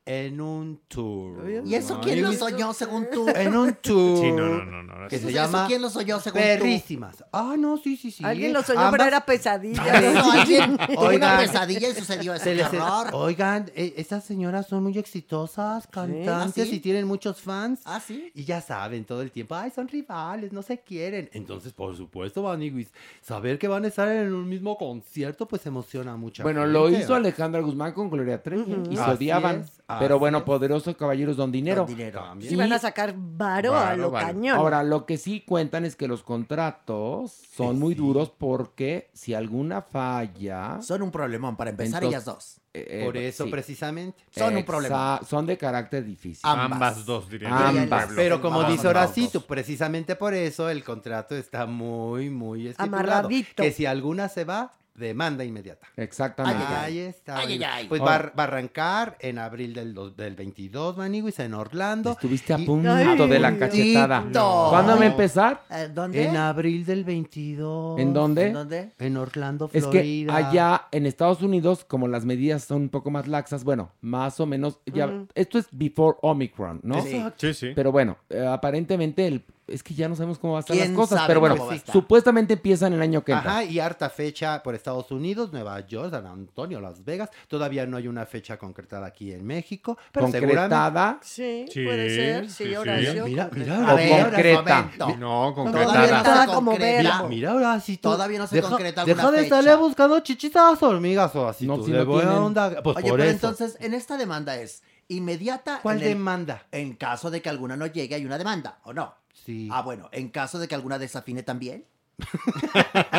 Speaker 8: en un tour.
Speaker 11: ¿Y eso quién lo soñó según tú?
Speaker 8: En un tour.
Speaker 7: Sí, no, no, no, no.
Speaker 8: Que
Speaker 11: ¿Eso-
Speaker 8: se llama
Speaker 11: quién lo soñó según tú?
Speaker 8: Perrísimas. Ah, no, sí, sí, sí.
Speaker 6: Alguien lo soñó,
Speaker 8: Ambas-
Speaker 6: pero era pesadilla.
Speaker 11: No, alguien tuvo una <laughs>
Speaker 8: Oigan.
Speaker 11: pesadilla y sucedió ese terror.
Speaker 8: Oigan, eh, estas señoras son muy exitosas, cantantes
Speaker 11: ¿Ah, sí?
Speaker 8: y tienen muchos fans.
Speaker 11: ¿Ah, sí?
Speaker 8: Y ya saben todo el tiempo, ay, son rivales, no se quieren. Entonces, por supuesto, Maniguis, saber que van a estar en un mismo concierto, pues emociona mucho.
Speaker 5: Bueno, lo hizo Alejandra Guzmán con Gloria Trevi y se odiaban.
Speaker 8: es,
Speaker 5: pero bueno, poderosos caballeros don dinero.
Speaker 11: Don dinero.
Speaker 8: También.
Speaker 6: Sí, van a sacar varo a lo
Speaker 7: varo.
Speaker 6: cañón.
Speaker 5: Ahora, lo que sí cuentan es que los contratos son muy duros porque si alguna falla...
Speaker 11: Son un problemón para empezar
Speaker 5: Entonces-
Speaker 11: ellas dos.
Speaker 5: eh,
Speaker 8: Por
Speaker 5: eh,
Speaker 8: eso,
Speaker 5: sí.
Speaker 8: precisamente.
Speaker 11: Son un problema.
Speaker 5: Son de carácter difícil.
Speaker 11: Ambas.
Speaker 7: Ambas dos, diría yo.
Speaker 5: Ambas.
Speaker 8: Pero como
Speaker 11: Ambas
Speaker 8: dice Horacito, precisamente por eso el contrato está muy, muy estipulado.
Speaker 6: Amarradito.
Speaker 8: Que si alguna se va, demanda inmediata.
Speaker 5: Exactamente.
Speaker 8: Ahí está.
Speaker 11: Ay, ay,
Speaker 8: Maniguis.
Speaker 11: ay.
Speaker 8: Pues va, a- va a arrancar en abril del, del 22, Maniguis, en Orlando.
Speaker 5: Estuviste a punto de la cachetada.
Speaker 11: Tito.
Speaker 5: ¿Cuándo va a empezar?
Speaker 11: ¿Dónde?
Speaker 8: En abril del 22.
Speaker 5: ¿En dónde?
Speaker 11: ¿En dónde?
Speaker 8: En Orlando,
Speaker 5: Es que
Speaker 8: Florida.
Speaker 5: allá en Estados Unidos, como las medidas son un poco más laxas, bueno, más o menos, ya, esto es before Omicron, ¿no?
Speaker 11: Sí.
Speaker 7: Sí, sí.
Speaker 5: Pero bueno, eh, aparentemente el, es que ya no sabemos cómo van a estar las
Speaker 11: ¿Quién
Speaker 5: cosas, pero bueno,
Speaker 11: va a
Speaker 5: supuestamente empiezan el año que entra.
Speaker 8: Ajá, y harta fecha por Estados Unidos, Nueva York, San Antonio, Las Vegas. Todavía no hay una fecha concretada aquí en México, pero seguramente...
Speaker 5: Concretada.
Speaker 6: Sí,
Speaker 7: Sí,
Speaker 6: puede ser. Sí,
Speaker 7: sí, sí.
Speaker 6: Horacio.
Speaker 8: Mira, mira,
Speaker 5: O
Speaker 8: ahora sí,
Speaker 5: concreta.
Speaker 7: No,
Speaker 11: Todavía no
Speaker 7: concretada.
Speaker 11: se
Speaker 6: Concretada como
Speaker 11: concreta.
Speaker 6: verbo.
Speaker 8: Mira, ahora sí tú.
Speaker 11: Todavía no se concreta alguna
Speaker 8: Deja de
Speaker 11: fecha.
Speaker 8: estarle buscando chichitas hormigas o así.
Speaker 5: No,
Speaker 8: tú
Speaker 5: si
Speaker 8: le
Speaker 5: no
Speaker 8: a onda- Pues
Speaker 11: Oye,
Speaker 8: por
Speaker 11: pero
Speaker 8: eso.
Speaker 11: entonces, en esta demanda es inmediata.
Speaker 8: ¿Cuál
Speaker 11: en el-
Speaker 8: demanda?
Speaker 11: En caso de que alguna no llegue, hay una demanda, ¿o no?
Speaker 8: Sí.
Speaker 11: Ah, bueno, en caso de que alguna desafine también. <laughs>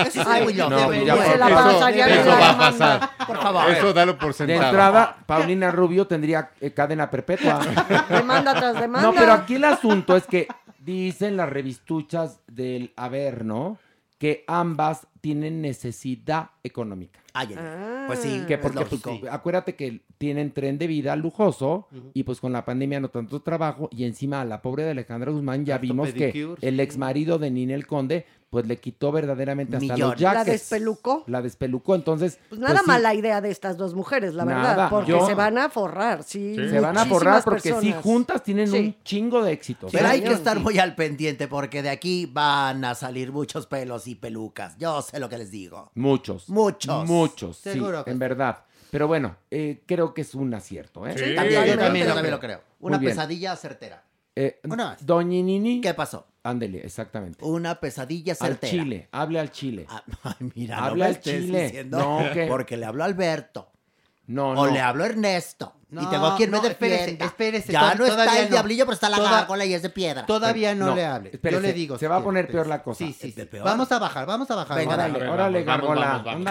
Speaker 11: Eso
Speaker 6: Ay,
Speaker 5: no,
Speaker 11: ser.
Speaker 6: Se la
Speaker 7: Eso-
Speaker 6: pasaría
Speaker 7: eso
Speaker 6: la
Speaker 7: va a pasar.
Speaker 11: Por favor.
Speaker 7: Eso dalo por
Speaker 5: De
Speaker 7: sentado.
Speaker 5: entrada, Paulina Rubio tendría eh, cadena perpetua. <laughs>
Speaker 6: Demanda tras demanda.
Speaker 5: No, pero aquí el asunto es que dicen las revistuchas del Averno que ambas tienen necesidad económica.
Speaker 6: Ah.
Speaker 11: Pues sí,
Speaker 5: Que porque pues, acuérdate que tienen tren de vida lujoso y pues con la pandemia no tanto trabajo y encima a la pobre de Alejandra Guzmán ya vimos que el ex marido de Ninel Conde pues le quitó verdaderamente hasta
Speaker 11: Millones.
Speaker 5: los
Speaker 6: La
Speaker 5: jackets.
Speaker 6: despelucó.
Speaker 5: La despelucó, entonces
Speaker 6: Pues nada
Speaker 5: sí,
Speaker 6: mala idea de estas dos mujeres, la
Speaker 5: Nada,
Speaker 6: verdad. Porque
Speaker 5: yo-
Speaker 6: se van a forrar, sí.
Speaker 5: se van a forrar porque sí
Speaker 6: personas.
Speaker 5: juntas tienen
Speaker 6: Sí.
Speaker 5: un chingo de éxitos.
Speaker 11: Pero hay que estar
Speaker 6: sí.
Speaker 11: muy al pendiente porque de aquí van a salir muchos pelos y pelucas. Yo sé lo que les digo.
Speaker 5: Muchos.
Speaker 11: Muchos.
Speaker 5: Muchos, sí,
Speaker 8: Seguro que
Speaker 5: en
Speaker 8: sí.
Speaker 5: verdad. Pero bueno, eh, creo que es un acierto, ¿eh?
Speaker 7: Sí.
Speaker 11: También, yo
Speaker 8: yo
Speaker 11: también,
Speaker 8: también
Speaker 11: lo creo. Una pesadilla certera.
Speaker 5: Eh,
Speaker 11: Una más.
Speaker 5: Doña Nini,
Speaker 11: ¿Qué pasó?
Speaker 5: Ándele, exactamente.
Speaker 11: Una pesadilla
Speaker 5: Al
Speaker 11: certera.
Speaker 5: chile, hable al chile.
Speaker 11: Ah, <laughs> ay, mira,
Speaker 5: Habla
Speaker 11: no me
Speaker 5: al
Speaker 11: estés
Speaker 5: chile.
Speaker 11: diciendo
Speaker 5: No, ¿qué?
Speaker 11: porque le habló a Alberto.
Speaker 5: No,
Speaker 11: O
Speaker 5: no.
Speaker 11: le habló a Ernesto. y
Speaker 8: No,
Speaker 11: tengo quien me
Speaker 8: no, espérese,
Speaker 11: defienda.
Speaker 8: espérese,
Speaker 11: Ya
Speaker 8: to-
Speaker 11: no está el
Speaker 8: no.
Speaker 11: diablillo, pero está la
Speaker 8: Toda-
Speaker 11: gárgola y es de piedra.
Speaker 8: Todavía no,
Speaker 5: No,
Speaker 8: le hable.
Speaker 5: espérese,
Speaker 8: Yo le digo.
Speaker 5: se
Speaker 8: si
Speaker 5: va a poner
Speaker 8: espérese.
Speaker 5: peor la cosa.
Speaker 8: Sí, sí, sí.
Speaker 11: ¿Peor?
Speaker 8: Vamos a bajar, vamos a bajar.
Speaker 11: Venga,
Speaker 5: Órale, órale, gárgola,
Speaker 7: vamos,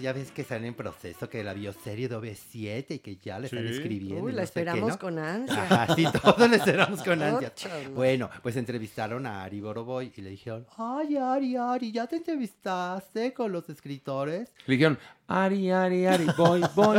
Speaker 8: ya ves que están en proceso, que la bioserie de OV7 y que ya le están
Speaker 7: Sí.
Speaker 8: escribiendo.
Speaker 6: Uy, la
Speaker 8: no sé qué,
Speaker 6: esperamos
Speaker 8: ¿no?
Speaker 6: con ansia. <laughs>
Speaker 8: Ajá, sí, todos le esperamos con ansia. Bueno, pues entrevistaron a Ari Boroboy y le dijeron, ay, Ari, Ari, ¿ya te entrevistaste con los escritores?
Speaker 5: Le dijeron, Ari, Ari, Ari, voy, voy, voy.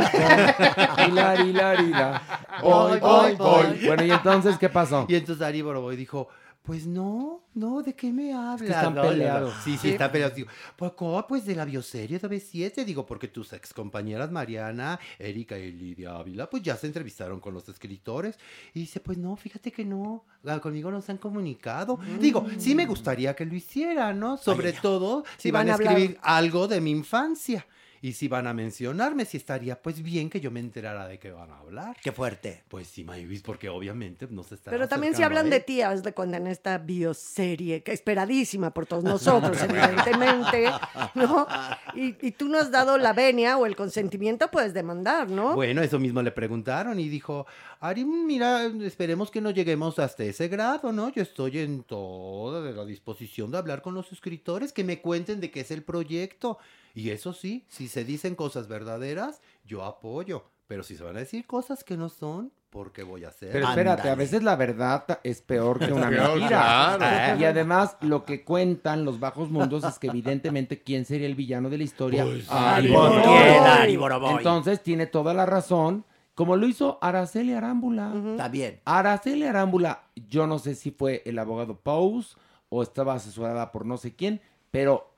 Speaker 5: Hilari, hilari, la. Voy, voy, voy. Bueno, ¿y entonces qué pasó?
Speaker 8: Y entonces Ari Boroboy dijo, Pues no, no, ¿de qué me hablas?
Speaker 5: están
Speaker 8: No, no, no.
Speaker 5: peleados.
Speaker 8: Sí, sí, están peleados. Digo, pues, ¿cómo? Pues de la bioserie de B7, digo, porque tus ex compañeras Mariana, Erika y Lidia Ávila, pues ya se entrevistaron con los escritores. Y dice, pues no, fíjate que no, ah, conmigo no se han comunicado. Digo, sí me gustaría que lo hicieran, ¿no? Sobre todo si van,
Speaker 6: van
Speaker 8: a
Speaker 6: hablar.
Speaker 8: escribir algo de mi infancia. Y si van a mencionarme, si estaría pues bien que yo me enterara de qué van a hablar.
Speaker 15: Qué fuerte.
Speaker 8: Pues sí, Mayvis, porque obviamente no se está
Speaker 6: Pero también si hablan de haz de cuenta en esta bioserie, que esperadísima por todos <laughs> nosotros, evidentemente, ¿no? Y, y tú no has dado la venia o el consentimiento, puedes demandar, ¿no?
Speaker 8: Bueno, eso mismo le preguntaron y dijo, Ari, mira, esperemos que no lleguemos hasta ese grado, ¿no? Yo estoy en toda de la disposición de hablar con los escritores, que me cuenten de qué es el proyecto. Y eso sí, si se dicen cosas verdaderas, yo apoyo. Pero si se van a decir cosas que no son, ¿por qué voy a hacer?
Speaker 5: Pero espérate, a veces la verdad es peor que una
Speaker 8: Peor,
Speaker 5: mentira.
Speaker 8: claro.
Speaker 5: Y además, lo que cuentan los bajos mundos es que evidentemente quién sería el villano de la historia.
Speaker 15: Pues,
Speaker 5: Ari Boroboy. Entonces tiene toda la razón. Como lo hizo Araceli Arámbula.
Speaker 15: También.
Speaker 5: Araceli Arámbula, yo no sé si fue el abogado Pous o estaba asesorada por no sé quién, pero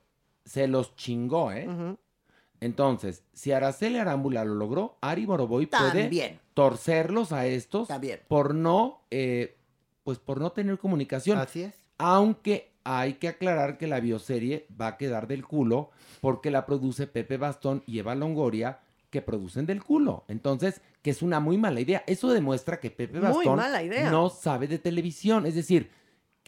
Speaker 5: se los chingó, ¿eh? Entonces, si Araceli Arámbula lo logró, Ari Boroboy puede torcerlos a estos
Speaker 15: También.
Speaker 5: por no, eh, pues por no tener comunicación.
Speaker 8: Así es.
Speaker 5: Aunque hay que aclarar que la bioserie va a quedar del culo porque la produce Pepe Bastón y Eva Longoria, que producen del culo. Entonces, que es una muy mala idea. Eso demuestra que Pepe Bastón no sabe de televisión. Es decir,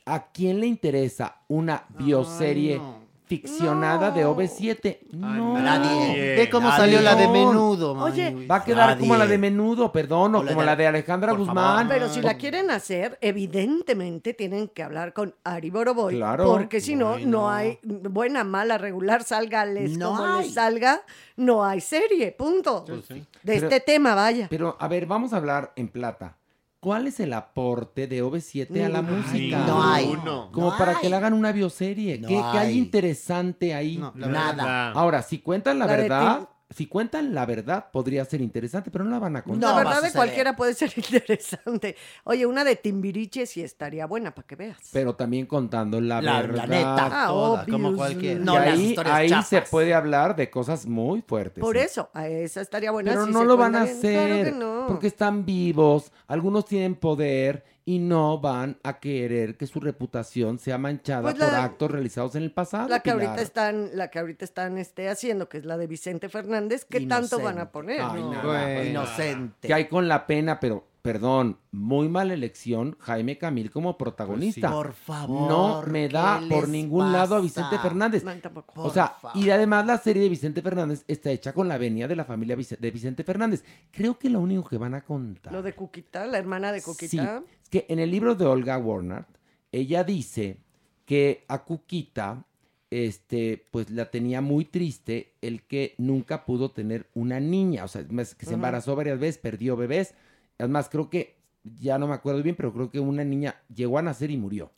Speaker 5: ¿a quién le interesa una bioserie ficcionada de OV7? No.
Speaker 8: nadie. Ve cómo salió la de Menudo,
Speaker 6: Oye.
Speaker 5: Va a quedar
Speaker 8: Nadie.
Speaker 5: como la de Menudo, perdón, o
Speaker 6: O la
Speaker 5: como
Speaker 6: de-
Speaker 5: la de Alejandra
Speaker 6: Por
Speaker 5: Guzmán.
Speaker 6: favor. Pero si la quieren hacer, evidentemente tienen que hablar con Ari Boroboy.
Speaker 5: Claro.
Speaker 6: Porque si no, no hay buena, mala, regular, sálgales
Speaker 5: No
Speaker 6: como
Speaker 5: hay.
Speaker 6: les salga, no hay serie, punto. De
Speaker 5: Pero-
Speaker 6: este tema, vaya.
Speaker 5: Pero, a ver, vamos a hablar en plata. ¿Cuál es el aporte de OV7 a la música?
Speaker 15: No hay.
Speaker 5: Como
Speaker 15: No
Speaker 5: para
Speaker 15: hay.
Speaker 5: que le hagan una bioserie.
Speaker 15: No
Speaker 5: ¿Qué, qué hay interesante ahí?
Speaker 15: Nada. verdad.
Speaker 5: Ahora, si cuentan la,
Speaker 6: La de
Speaker 5: verdad, si cuentan la verdad, podría ser interesante, pero no la van a contar.
Speaker 6: la verdad de cualquiera puede ser <laughs> interesante. Oye, una de Timbiriche sí estaría buena para que veas.
Speaker 5: Pero también contando la,
Speaker 6: La- la
Speaker 5: verdad.
Speaker 6: neta. Ah, Toda, como
Speaker 8: cualquiera.
Speaker 6: No, las
Speaker 5: ahí,
Speaker 6: historias
Speaker 5: ahí se puede hablar de cosas muy fuertes.
Speaker 6: Por
Speaker 5: ¿eh?
Speaker 6: eso, a esa estaría buena.
Speaker 5: Pero
Speaker 6: si
Speaker 5: no
Speaker 6: se
Speaker 5: lo van a hacer
Speaker 6: Claro que no.
Speaker 5: porque están vivos, algunos tienen poder y no van a querer que su reputación sea manchada
Speaker 6: Pues
Speaker 5: por actos realizados en el pasado.
Speaker 6: La que
Speaker 5: Pilar.
Speaker 6: ahorita están, la que ahorita están este, haciendo, que es la de Vicente Fernández, ¿qué tanto van a poner?
Speaker 5: Ay,
Speaker 6: No.
Speaker 5: nada,
Speaker 15: Bueno.
Speaker 5: pues,
Speaker 15: Inocente.
Speaker 5: Que hay con la pena, pero perdón, muy mala elección Jaime Camil como protagonista.
Speaker 15: Por favor,
Speaker 5: No me da
Speaker 15: ¿qué
Speaker 5: por ningún lado a Vicente? Fernández.
Speaker 6: No, tampoco.
Speaker 5: O sea, y además la serie de Vicente Fernández está hecha con la venia de la familia de Vicente Fernández. Creo que lo único que van a contar
Speaker 6: Lo de Cuquita, la hermana de
Speaker 5: Sí,
Speaker 6: Cuquita.
Speaker 5: es que en el libro de Olga Warner, ella dice que a Cuquita, este, pues la tenía muy triste el que nunca pudo tener una niña, o sea, que se embarazó varias veces, perdió bebés, además creo que, ya no me acuerdo bien, pero creo que una niña llegó a nacer y murió.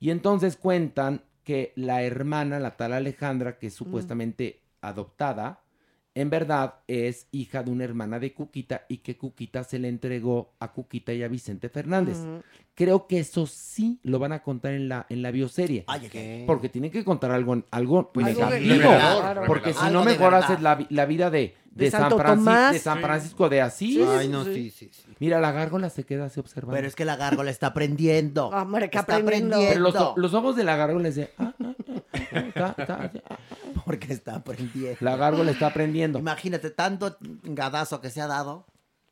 Speaker 5: Y entonces cuentan que la hermana, la tal Alejandra, que es supuestamente adoptada, en verdad es hija de una hermana de Cuquita y que Cuquita se le entregó a Cuquita y a Vicente Fernández. Creo que eso sí lo van a contar en la, en la bioserie.
Speaker 15: Ay, ¿qué?
Speaker 5: Porque tienen que contar algo, algo
Speaker 15: Pues sí.
Speaker 5: negativo. Porque si
Speaker 15: Algo
Speaker 5: no, mejor haces la, la vida de, de,
Speaker 15: De
Speaker 5: San,
Speaker 15: Santo
Speaker 5: Francis-
Speaker 15: Tomás.
Speaker 5: de San
Speaker 15: Sí.
Speaker 5: Francisco de Asís.
Speaker 15: Sí, Ay, no, sí, sí,
Speaker 5: Mira, la gárgola se queda así observando.
Speaker 15: Pero es que la gárgola está aprendiendo. <laughs>
Speaker 6: Hombre, que
Speaker 15: está
Speaker 6: aprendiendo.
Speaker 5: Pero los, ojos de la gárgola es de... ah, ah, ah, está- está- ah,
Speaker 15: Porque está aprendiendo.
Speaker 5: La gárgola está aprendiendo.
Speaker 15: Imagínate, tanto gadazo que se ha dado.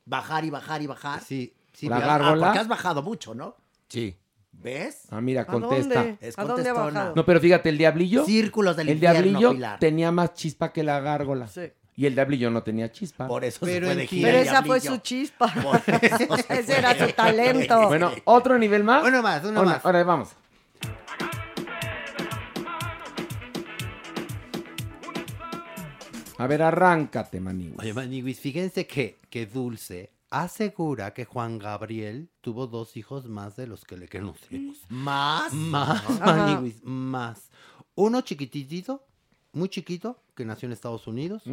Speaker 15: Bajar y bajar y bajar.
Speaker 8: Sí,
Speaker 15: sí.
Speaker 5: La
Speaker 15: pero-
Speaker 5: gárgola-
Speaker 15: Ah, porque has bajado mucho, ¿no?
Speaker 5: Sí.
Speaker 15: ¿Ves?
Speaker 5: Ah, mira,
Speaker 15: ¿A
Speaker 5: contesta.
Speaker 15: dónde? Es
Speaker 6: ¿A dónde ha
Speaker 15: contestona.
Speaker 6: bajado?
Speaker 5: No, pero fíjate, el diablillo.
Speaker 15: Círculos del
Speaker 5: El
Speaker 15: infierno,
Speaker 5: diablillo
Speaker 15: Pilar.
Speaker 5: tenía más chispa que la gárgola.
Speaker 6: Sí.
Speaker 5: Y el diablillo no tenía chispa.
Speaker 15: Por eso
Speaker 5: Pero <laughs>
Speaker 15: se fue de gira
Speaker 6: Pero
Speaker 15: el
Speaker 6: esa fue su chispa. Ese era su talento.
Speaker 5: Bueno, otro nivel más.
Speaker 8: Uno más, uno
Speaker 5: Una-
Speaker 8: más.
Speaker 5: Ahora vamos. A ver, arráncate, Maniguis.
Speaker 8: Oye, Maniguis, fíjense que, que Dulce asegura que Juan Gabriel tuvo dos hijos más de los que le conocemos.
Speaker 15: ¿Más?
Speaker 8: Más,
Speaker 15: Ajá.
Speaker 8: Maniguis, más. Uno chiquititito muy chiquito que nació en Estados Unidos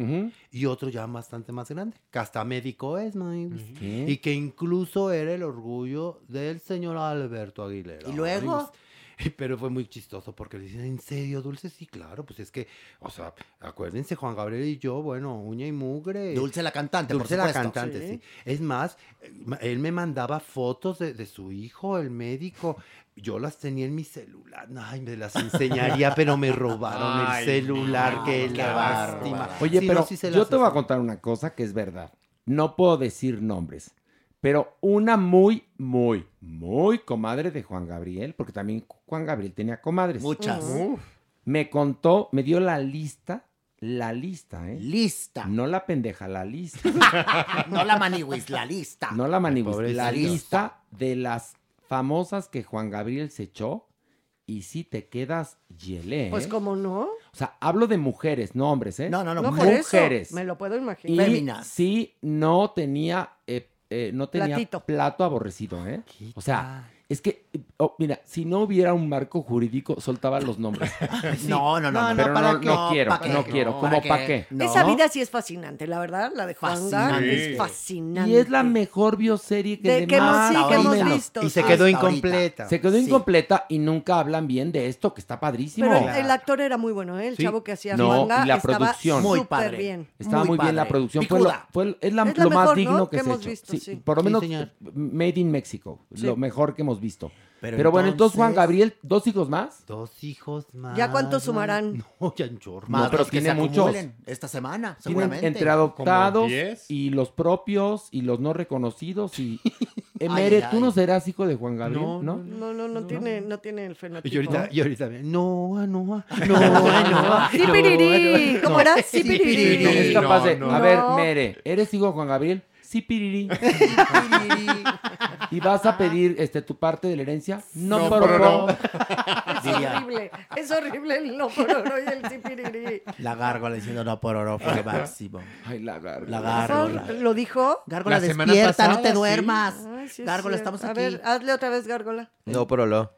Speaker 8: y otro ya bastante más grande, que hasta médico es, man,
Speaker 5: ¿Qué?
Speaker 8: y que incluso era el orgullo del señor Alberto Aguilera.
Speaker 15: ¿Y luego?
Speaker 8: Pues, <laughs> Pero fue muy chistoso porque le dicen, ¿en serio, Dulce? Sí, claro, pues es que, o sea, acuérdense, Juan Gabriel y yo, bueno, uña y mugre.
Speaker 15: Dulce la cantante, por
Speaker 8: Dulce la
Speaker 15: supuesto.
Speaker 8: cantante,
Speaker 15: Sí.
Speaker 8: sí. Es más, eh, él me mandaba fotos de, de su hijo, el médico. Yo las tenía en mi celular. Ay, me las enseñaría, pero me robaron
Speaker 5: Ay,
Speaker 8: el celular.
Speaker 5: no,
Speaker 8: qué
Speaker 5: qué
Speaker 8: lástima.
Speaker 5: Oye,
Speaker 8: Sí,
Speaker 5: pero
Speaker 8: no, sí
Speaker 5: yo te voy a contar una cosa que es verdad. No puedo decir nombres, pero una muy, muy, muy comadre de Juan Gabriel, porque también Juan Gabriel tenía comadres.
Speaker 15: Muchas. Uf.
Speaker 5: Me contó, me dio la lista, la lista, ¿eh?
Speaker 15: Lista.
Speaker 5: No la pendeja, la lista. <laughs>
Speaker 15: No la maniwis, la lista.
Speaker 5: No la maniguis, la lista de las famosas que Juan Gabriel se echó y si te quedas yelé.
Speaker 6: Pues
Speaker 5: ¿eh?
Speaker 6: como no.
Speaker 5: O sea, hablo de mujeres, no hombres, ¿eh?
Speaker 15: No, no, no,
Speaker 6: No, por eso,
Speaker 5: mujeres.
Speaker 6: me lo puedo
Speaker 5: Y
Speaker 6: imaginar.
Speaker 5: sí, no tenía, eh, eh, no tenía
Speaker 6: Platito.
Speaker 5: plato aborrecido, ¿eh? O sea, es que, oh, mira, si no hubiera un marco jurídico, soltaba los nombres. <laughs>
Speaker 15: No, no, no, no,
Speaker 5: Pero
Speaker 15: ¿para
Speaker 5: no, no quiero, no quiero. ¿Cómo
Speaker 15: ¿para
Speaker 5: para
Speaker 15: qué?
Speaker 5: qué?
Speaker 6: Esa vida sí es fascinante, la verdad, la de Juan
Speaker 15: Fascinante.
Speaker 6: es fascinante.
Speaker 5: Y es la mejor bioserie que
Speaker 6: De
Speaker 5: de
Speaker 6: que hemos-
Speaker 5: más
Speaker 6: sí,
Speaker 5: o
Speaker 6: que hemos
Speaker 5: menos.
Speaker 6: visto,
Speaker 8: Y se quedó
Speaker 15: Hasta ahorita.
Speaker 8: incompleta.
Speaker 5: Se quedó
Speaker 15: Sí.
Speaker 5: incompleta y nunca hablan bien de esto, que está padrísimo.
Speaker 6: Pero el, el actor era muy bueno, ¿eh? El
Speaker 5: Sí.
Speaker 6: chavo que hacía
Speaker 5: No,
Speaker 6: Juanga
Speaker 5: y la
Speaker 6: estaba
Speaker 5: producción.
Speaker 15: Muy padre.
Speaker 6: bien.
Speaker 5: Estaba muy,
Speaker 15: Muy
Speaker 5: bien la producción. Fue lo,
Speaker 15: Picuda.
Speaker 5: fue, es la-
Speaker 6: Es la
Speaker 5: lo más
Speaker 6: mejor,
Speaker 5: digno
Speaker 6: ¿no?
Speaker 5: que,
Speaker 6: que
Speaker 5: se ha
Speaker 6: hemos
Speaker 5: hecho.
Speaker 6: visto.
Speaker 5: Por lo menos. Made in Mexico. Lo mejor que hemos visto. Pero,
Speaker 15: Pero
Speaker 5: bueno, entonces Juan Gabriel, ¿dos hijos más?
Speaker 8: Dos hijos más.
Speaker 6: ¿Ya cuántos sumarán?
Speaker 8: No, <laughs> ya en chorro.
Speaker 5: No, pero tiene
Speaker 15: se
Speaker 5: muchos.
Speaker 15: Esta semana,
Speaker 5: Tienen
Speaker 15: seguramente.
Speaker 5: entre adoptados
Speaker 7: 10.
Speaker 5: y los propios y los no reconocidos y... <laughs> Emere,
Speaker 15: Ay,
Speaker 5: tú
Speaker 15: ay.
Speaker 5: no serás hijo de Juan Gabriel, ¿no?
Speaker 8: No,
Speaker 6: No, no, no tiene, no tiene el <laughs> fenotipo.
Speaker 8: Y ahorita, y ahorita, no, no, no, no.
Speaker 6: Sí, piriri. ¿Cómo era? Sí, piriri.
Speaker 5: No, es capaz de,
Speaker 7: no.
Speaker 5: a ver. Mere, ¿eres hijo de Juan Gabriel? Sí, <laughs> piriri. ¿Y vas a pedir este, tu parte de la herencia? No,
Speaker 7: No,
Speaker 5: pero no.
Speaker 6: Es
Speaker 15: Diría.
Speaker 6: horrible. Es horrible el no pororo y el sipiriri.
Speaker 15: La gárgola diciendo no por oro, fue máximo.
Speaker 5: Ay, la garganta.
Speaker 15: La gárgola.
Speaker 6: ¿Lo dijo?
Speaker 15: Gárgola,
Speaker 7: La
Speaker 15: despierta, no te
Speaker 7: sí.
Speaker 15: duermas.
Speaker 6: Ay, sí
Speaker 15: Gárgola, estamos
Speaker 6: A
Speaker 15: aquí.
Speaker 6: ver, hazle otra vez, gárgola.
Speaker 14: No, pero lo.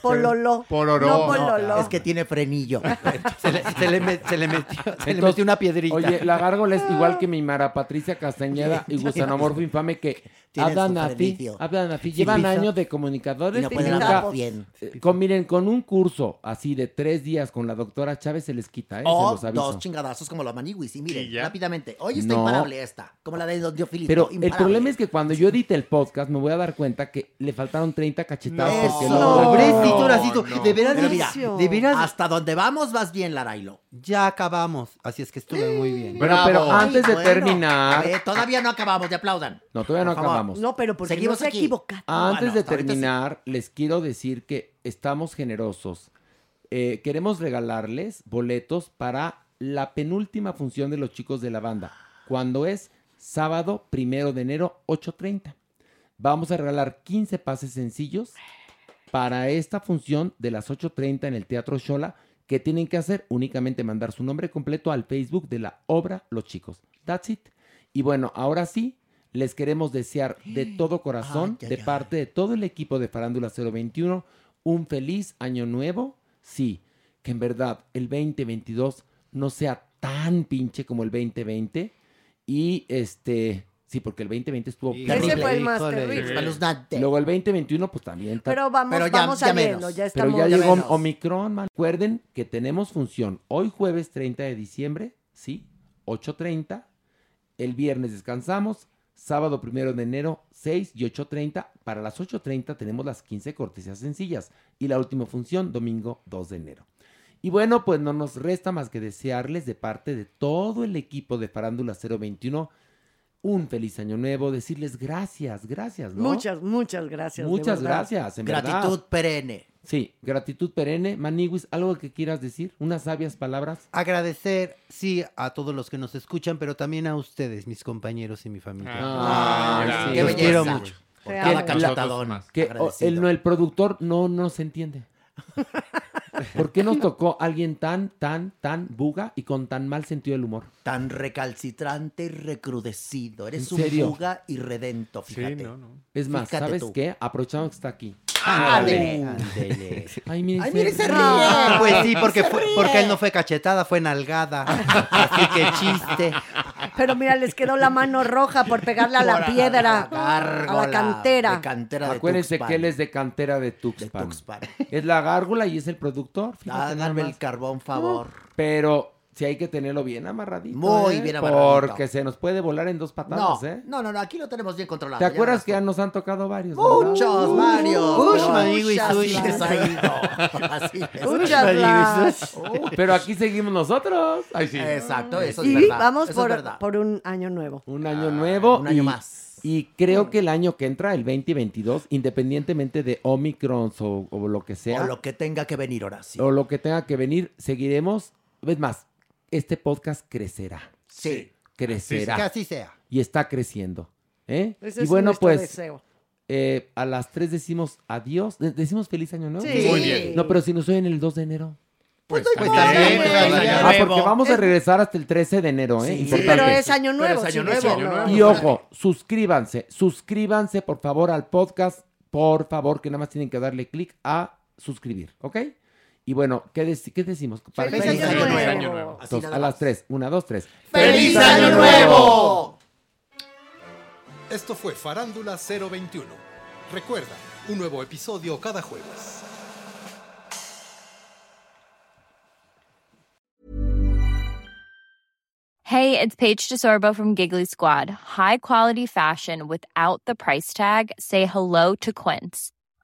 Speaker 6: Pololo.
Speaker 7: Pororó.
Speaker 6: No,
Speaker 7: No,
Speaker 6: pololo.
Speaker 15: Es que tiene frenillo. <laughs>
Speaker 8: Se le, se le met- se le metió, se le metió una piedrita.
Speaker 5: Oye, la gárgola es igual que mi Mara Patricia Castañeda <laughs> y Gusanomorfo Infame que hablan así, hablan así.
Speaker 8: Sí,
Speaker 5: Llevan
Speaker 8: pisa.
Speaker 5: años de comunicadores
Speaker 15: Y no pueden
Speaker 5: nunca-
Speaker 15: hablar bien.
Speaker 5: Con, miren, con un curso así de tres días con la doctora Chávez se les quita, ¿eh?
Speaker 15: O
Speaker 5: se los aviso.
Speaker 15: dos chingadazos como los maniwis. Y miren,
Speaker 7: Y
Speaker 15: rápidamente. Hoy está
Speaker 5: No.
Speaker 15: imparable esta. Como la de Don Diofilito.
Speaker 5: Pero el problema es que cuando yo edite el podcast me voy a dar cuenta que le faltaron 30 cachetadas
Speaker 15: No,
Speaker 5: porque
Speaker 15: no,
Speaker 8: de veras,
Speaker 15: mira,
Speaker 8: de veras,
Speaker 15: Hasta donde vamos vas bien, Larailo.
Speaker 8: ya acabamos. Así es que estuve muy bien.
Speaker 5: Bueno, pero antes de terminar...
Speaker 15: Todavía no acabamos, de aplaudan.
Speaker 5: No, todavía no
Speaker 15: Por
Speaker 6: No, pero porque
Speaker 15: Seguimos
Speaker 6: no se
Speaker 15: aquí.
Speaker 6: equivoca.
Speaker 5: Antes de
Speaker 15: sí.
Speaker 5: terminar, les quiero decir que estamos generosos. Eh, queremos regalarles boletos para la penúltima función de los chicos de la banda, cuando es sábado primero de enero, 8.30. Vamos a regalar 15 pases sencillos para esta función de las 8.30 en el Teatro Shola. que tienen que hacer? Únicamente mandar su nombre completo al Facebook de la obra Los Chicos. That's it. Y bueno, ahora sí, les queremos desear de <gasps> todo corazón,
Speaker 15: Ay,
Speaker 5: de
Speaker 15: ay.
Speaker 5: parte de todo el equipo de Farándula 021, un feliz año nuevo. Sí, que en verdad el 2022 no sea tan pinche como el 2020. Y este, sí, porque el 2020 estuvo
Speaker 8: Sí.
Speaker 5: terrible.
Speaker 6: Ese fue el más terrible.
Speaker 5: Luego el 2021, pues también. ta-
Speaker 6: Pero vamos,
Speaker 15: Pero ya-
Speaker 6: vamos
Speaker 15: ya
Speaker 6: saliendo,
Speaker 15: menos.
Speaker 6: ya
Speaker 5: pero
Speaker 6: estamos.
Speaker 5: ya
Speaker 15: ya
Speaker 5: llegó
Speaker 15: menos.
Speaker 5: Omicron, man. Recuerden que tenemos función hoy jueves 30 de diciembre, sí, 8.30. El viernes descansamos. Sábado primero de enero, 6 y 8.30. Para las 8.30 tenemos las 15 cortesías sencillas. Y la última función, domingo 2 de enero. Y bueno, pues no nos resta más que desearles de parte de todo el equipo de Farándula 021 un feliz año nuevo, decirles gracias, gracias, ¿no?
Speaker 6: Muchas, muchas gracias.
Speaker 5: Muchas gracias, en verdad.
Speaker 15: Gratitud perenne.
Speaker 5: Sí, gratitud perenne. Maniwis, ¿algo que quieras decir? ¿Unas sabias palabras?
Speaker 8: Agradecer, sí, a todos los que nos escuchan, pero también a ustedes, mis compañeros y mi familia.
Speaker 5: Ah, sí.
Speaker 15: Qué
Speaker 8: Los quiero
Speaker 15: belleza.
Speaker 8: mucho.
Speaker 15: Por cada cachetadón.
Speaker 5: Que el, productor no, no se entiende. <laughs> ¿Por qué nos tocó alguien tan, tan, tan buga y con tan mal sentido del humor?
Speaker 15: Tan recalcitrante y recrudecido. Eres
Speaker 5: ¿En
Speaker 15: un
Speaker 5: serio?
Speaker 15: fuga y redento,
Speaker 7: Sí,
Speaker 15: fíjate.
Speaker 7: no, no.
Speaker 5: Es más,
Speaker 15: Fíjate
Speaker 5: ¿sabes
Speaker 15: tú.
Speaker 5: qué? Aprovechamos que está aquí.
Speaker 8: Ándele.
Speaker 15: Ándele. <laughs>
Speaker 5: Ay, mire,
Speaker 15: Ay, mire, se ríe.
Speaker 8: Ah, Pues sí, porque, fue- porque él no fue cachetada, fue nalgada. Así que chiste.
Speaker 6: Pero mira, les quedó la mano roja por pegarle a la
Speaker 15: Por
Speaker 6: piedra, a la cantera.
Speaker 15: de cantera de
Speaker 5: Acuérdense
Speaker 15: Tuxpan.
Speaker 5: que él es de cantera de Tuxpan.
Speaker 15: Tuxpan.
Speaker 5: Es la gárgola y es el productor.
Speaker 15: Ah,
Speaker 5: fíjate nada
Speaker 15: darme el carbón, favor.
Speaker 5: Pero sí hay que tenerlo bien amarradito.
Speaker 15: Muy
Speaker 5: ¿eh?
Speaker 15: bien amarradito.
Speaker 5: Porque se nos puede volar en dos patadas,
Speaker 15: No,
Speaker 5: ¿eh?
Speaker 15: no, no, no, aquí lo tenemos bien controlado.
Speaker 5: ¿Te acuerdas que ya nos han tocado varios?
Speaker 15: Muchos, sí les ha ido. Así es.
Speaker 6: Muchas
Speaker 5: Pero aquí seguimos nosotros. Ay, sí.
Speaker 15: Exacto, eso es
Speaker 6: Y
Speaker 15: verdad.
Speaker 6: vamos
Speaker 15: eso es
Speaker 6: por,
Speaker 15: verdad.
Speaker 6: por un año nuevo.
Speaker 5: Un año nuevo.
Speaker 15: un año
Speaker 5: y-
Speaker 15: más.
Speaker 5: Y creo que el año que entra, el 2022, independientemente de Omicron o, o lo que sea,
Speaker 15: O lo que tenga que venir, Horacio.
Speaker 5: o lo que tenga que venir, seguiremos. Es más, este podcast crecerá.
Speaker 15: Sí.
Speaker 5: Crecerá.
Speaker 8: Que así sea.
Speaker 5: Y está creciendo. ¿eh?
Speaker 6: Ese
Speaker 5: y
Speaker 6: es
Speaker 5: bueno,
Speaker 6: nuestro
Speaker 5: pues
Speaker 6: deseo.
Speaker 5: eh, a las 3 decimos adiós. De- decimos feliz año nuevo.
Speaker 6: Sí. Muy bien.
Speaker 5: No, pero si nos oyen el 2 de enero.
Speaker 8: Pues,
Speaker 15: Pues
Speaker 8: también,
Speaker 15: pues,
Speaker 8: pues,
Speaker 15: año
Speaker 8: año
Speaker 5: Ah, porque vamos a regresar hasta el 13 de enero, ¿eh?
Speaker 15: Sí.
Speaker 6: Pero es año
Speaker 15: Pero
Speaker 6: nuevo.
Speaker 15: es. Año nuevo.
Speaker 5: Y ojo, suscríbanse, suscríbanse por favor al podcast, por favor, que nada más tienen que darle clic a suscribir, ¿ok? Y bueno, ¿qué, dec- qué decimos? Para-
Speaker 6: Feliz
Speaker 15: Feliz
Speaker 6: año
Speaker 15: año
Speaker 6: nuevo.
Speaker 15: nuevo. Así
Speaker 5: Entonces, a las. 3, 1, 2, 3.
Speaker 15: ¡Feliz año nuevo!
Speaker 4: Esto fue Farándula 021. Recuerda, un nuevo episodio cada jueves.
Speaker 16: Hey, it's Paige DeSorbo from Giggly Squad. High quality fashion without the price tag. Say hello to Quince.